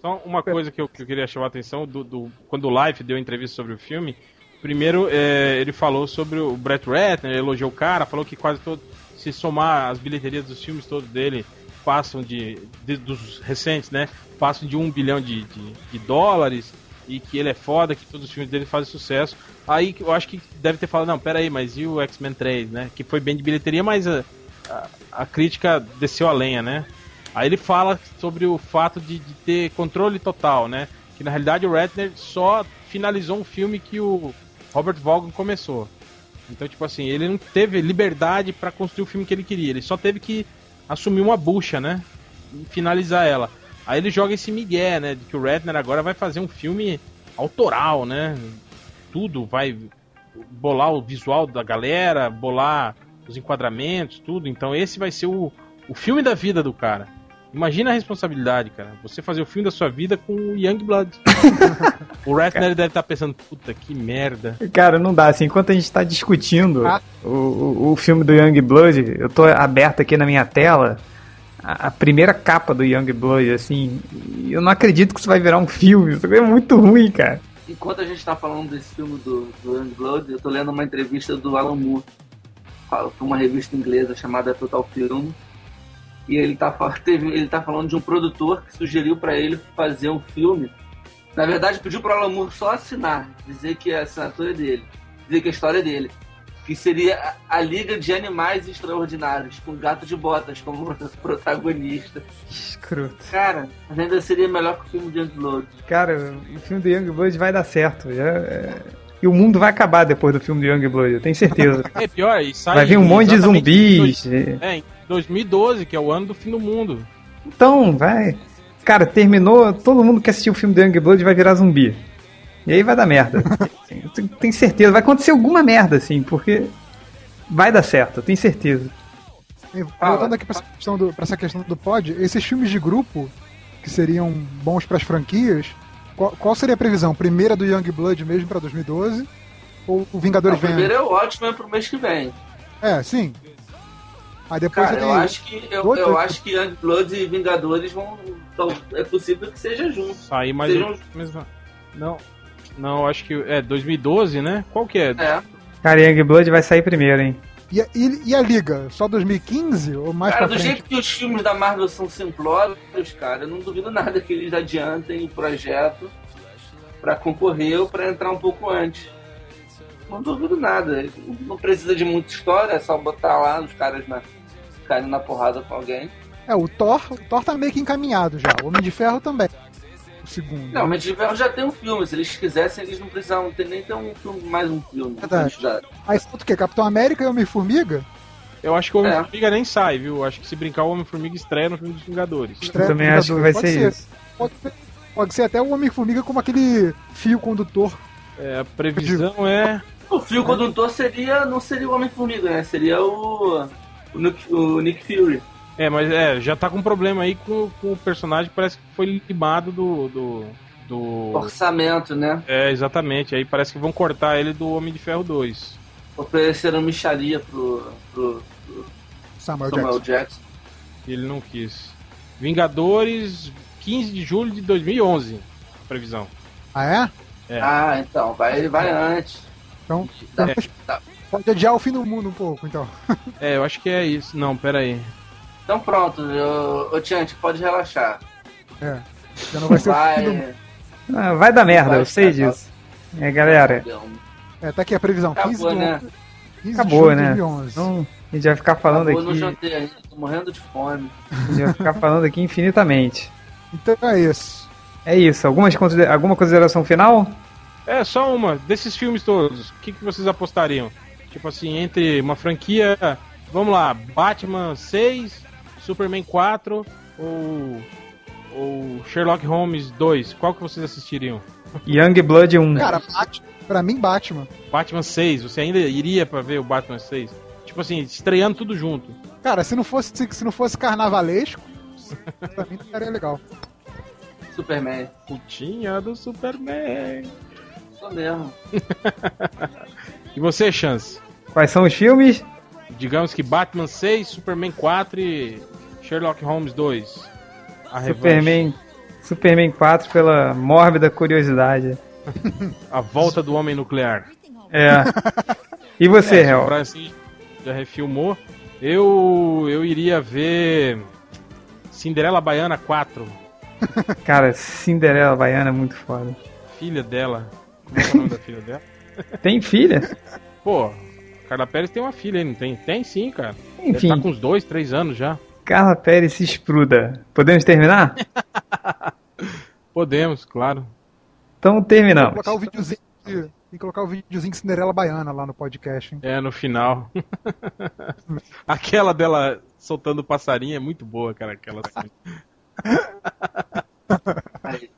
Speaker 2: Só uma coisa que eu, que eu queria chamar a atenção, do, do, quando o Life deu entrevista sobre o filme, primeiro é, ele falou sobre o Brett Ratner, elogiou o cara, falou que quase todo, se somar as bilheterias dos filmes todos dele, passam de, de dos recentes, né? Passam de um bilhão de, de, de, dólares e que ele é foda, que todos os filmes dele fazem sucesso. Aí eu acho que deve ter falado, não, pera aí, mas e o X-Men 3, né? Que foi bem de bilheteria, mas a, a, a, crítica desceu a lenha, né? Aí ele fala sobre o fato de, de ter controle total, né? Que na realidade o Ratner só finalizou um filme que o Robert Vaughan começou. Então, tipo assim, ele não teve liberdade para construir o filme que ele queria. Ele só teve que assumir uma bucha, né? E finalizar ela. Aí ele joga esse migué, né? De que o Redner agora vai fazer um filme autoral, né? Tudo, vai bolar o visual da galera, bolar os enquadramentos, tudo. Então esse vai ser o, o filme da vida do cara. Imagina a responsabilidade, cara. Você fazer o filme da sua vida com o Young Blood. o Ratner deve estar tá pensando, puta que merda.
Speaker 1: Cara, não dá. Assim, enquanto a gente está discutindo ah. o, o, o, filme do Young Blood, eu tô aberto aqui na minha tela a, a, primeira capa do Young Blood, assim. Eu não acredito que isso vai virar um filme. Isso é muito ruim, cara.
Speaker 4: Enquanto a gente está falando desse filme do, do Young Blood, eu tô lendo uma entrevista do Alan Moore. Para uma revista inglesa chamada Total Film e ele tá, teve, ele tá falando de um produtor que sugeriu para ele fazer um filme. Na verdade, pediu para o Alan Moore só assinar, dizer que a assinatura é dele, dizer que a história é dele. Que seria a, Liga de Animais Extraordinários, com Gato de Botas como protagonista.
Speaker 1: Escroto.
Speaker 4: Cara, ainda seria melhor que o filme de Young Blood.
Speaker 1: Cara, o filme do Young Blood vai dar certo. É... E o mundo vai acabar depois do filme do Young Blood, eu tenho certeza.
Speaker 2: É pior, e sai
Speaker 1: Vai vir um monte de zumbis.
Speaker 2: É, 2012, que é o ano do fim do mundo.
Speaker 1: Então, vai. Cara, terminou, todo mundo que assistiu o filme do Youngblood vai virar zumbi. E aí vai dar merda. tenho certeza, vai acontecer alguma merda, assim, porque vai dar certo, eu tenho certeza.
Speaker 3: Voltando aqui pra essa, questão do, pra essa questão do pod, esses filmes de grupo, que seriam bons para as franquias, qual, qual, seria a previsão? Primeira do Young Blood mesmo para 2012? Ou o Vingadores
Speaker 4: vem? Primeiro é o ótimo pro mês que vem.
Speaker 3: É, sim. Aí depois
Speaker 4: Cara, eu acho que eu, eu acho que Young Blood e Vingadores vão. Então, é possível que seja junto.
Speaker 2: Sair mais
Speaker 4: Sejam...
Speaker 2: mesmo. Não. Não, acho que é 2012, né? Qual que é?
Speaker 4: É.
Speaker 1: Cara, Young Blood vai sair primeiro, hein?
Speaker 3: E, e, e, a Liga? Só 2015 ou mais
Speaker 4: cara, do
Speaker 3: frente?
Speaker 4: jeito que os filmes da Marvel são simplórios, cara, eu não duvido nada que eles adiantem o projeto para concorrer ou para entrar um pouco antes. Não duvido nada. Não precisa de muita história, é só botar lá os caras na, caindo na porrada com alguém.
Speaker 3: É, o Thor, o Thor tá meio que encaminhado já. O Homem de Ferro também. Segundo.
Speaker 4: Não, o Homem de Ferro já tem um filme. Se eles quisessem, eles não precisavam ter nem ter um filme, mais um filme.
Speaker 3: Verdade. Aí falta o quê? Capitão América e Homem-Formiga?
Speaker 2: Eu acho que o Homem-Formiga é. nem sai, viu? Acho que se brincar, o Homem-Formiga estreia no filme dos Vingadores.
Speaker 1: Estreia Eu também acho que vai ser, ser, isso.
Speaker 3: Pode ser, pode ser até o Homem-Formiga como aquele fio condutor.
Speaker 2: É, a previsão é.
Speaker 4: O fio condutor seria. não seria o Homem-Formiga, né? Seria o o Nick, o Nick Fury.
Speaker 2: É, mas é, já tá com um problema aí com, com o personagem parece que foi limado do. do, do...
Speaker 4: Orçamento, né?
Speaker 2: É, exatamente. Aí parece que vão cortar ele do Homem de Ferro 2.
Speaker 4: Ofereceram micharia pro, pro, pro
Speaker 3: Samuel,
Speaker 4: Samuel
Speaker 3: Jackson.
Speaker 4: Jackson.
Speaker 2: E ele não quis. Vingadores, 15 de julho de 2011. A previsão.
Speaker 3: Ah, é?
Speaker 2: É.
Speaker 4: Ah, então, vai, ele vai antes.
Speaker 3: Então,
Speaker 2: É.
Speaker 3: pode adiar o fim do mundo um pouco, então.
Speaker 2: É, eu acho que é isso. Não, pera aí.
Speaker 4: Então pronto, ô, Tiante, pode relaxar.
Speaker 3: É. Já não vai ser o.
Speaker 4: Vai.
Speaker 1: Ah, vai dar merda,
Speaker 4: Vai
Speaker 1: eu sei disso. É, galera,
Speaker 3: É, tá aqui a previsão. 15
Speaker 4: Acabou,
Speaker 3: do
Speaker 4: né?
Speaker 3: 15
Speaker 1: acabou, né?
Speaker 3: 2011.
Speaker 1: Então, a gente vai ficar falando
Speaker 4: Acabou,
Speaker 1: aqui.
Speaker 4: jantei ainda, tô morrendo de fome.
Speaker 1: A gente vai ficar falando aqui infinitamente.
Speaker 3: Então é isso.
Speaker 1: É isso. Algumas consider- alguma consideração final?
Speaker 2: É, só uma. Desses filmes todos, o que, que vocês apostariam? Tipo assim, entre uma franquia. Vamos lá, Batman 6, Superman 4 ou. ou Sherlock Holmes 2. Qual que vocês assistiriam?
Speaker 1: Young Blood 1.
Speaker 3: Cara, Batman, pra mim, Batman.
Speaker 2: Batman 6, você ainda iria pra ver o Batman 6? Tipo assim, estreando tudo junto.
Speaker 3: Cara, se não fosse, se não fosse carnavalesco, pra mim estaria legal.
Speaker 4: Superman.
Speaker 2: Putinha do Superman.
Speaker 4: Isso mesmo.
Speaker 2: E você, Chance?
Speaker 1: Quais são os filmes?
Speaker 2: Digamos que Batman 6, Superman 4 e Sherlock Holmes 2. A revanche.
Speaker 1: Superman, Superman 4 pela mórbida curiosidade.
Speaker 2: A volta do homem nuclear.
Speaker 1: É. E você,
Speaker 2: É,
Speaker 1: Hel?
Speaker 2: Brasil já refilmou. Eu, eu iria ver Cinderela Baiana 4.
Speaker 1: Cara, Cinderela Baiana é muito foda.
Speaker 2: Filha dela. Como é, é o nome da filha dela?
Speaker 1: Tem filha?
Speaker 2: Pô, Carla Pérez tem uma filha não tem? Tem sim, cara. Deve
Speaker 1: Enfim,
Speaker 2: tá com uns dois, três anos já.
Speaker 1: Carla Pérez se espruda. Podemos terminar?
Speaker 2: Podemos, claro.
Speaker 1: Então terminamos.
Speaker 3: que colocar o videozinho de, tem que colocar o videozinho de Cinderela Baiana lá no podcast, hein?
Speaker 2: É, no final. Aquela dela soltando passarinho é muito boa, cara. Aquela assim.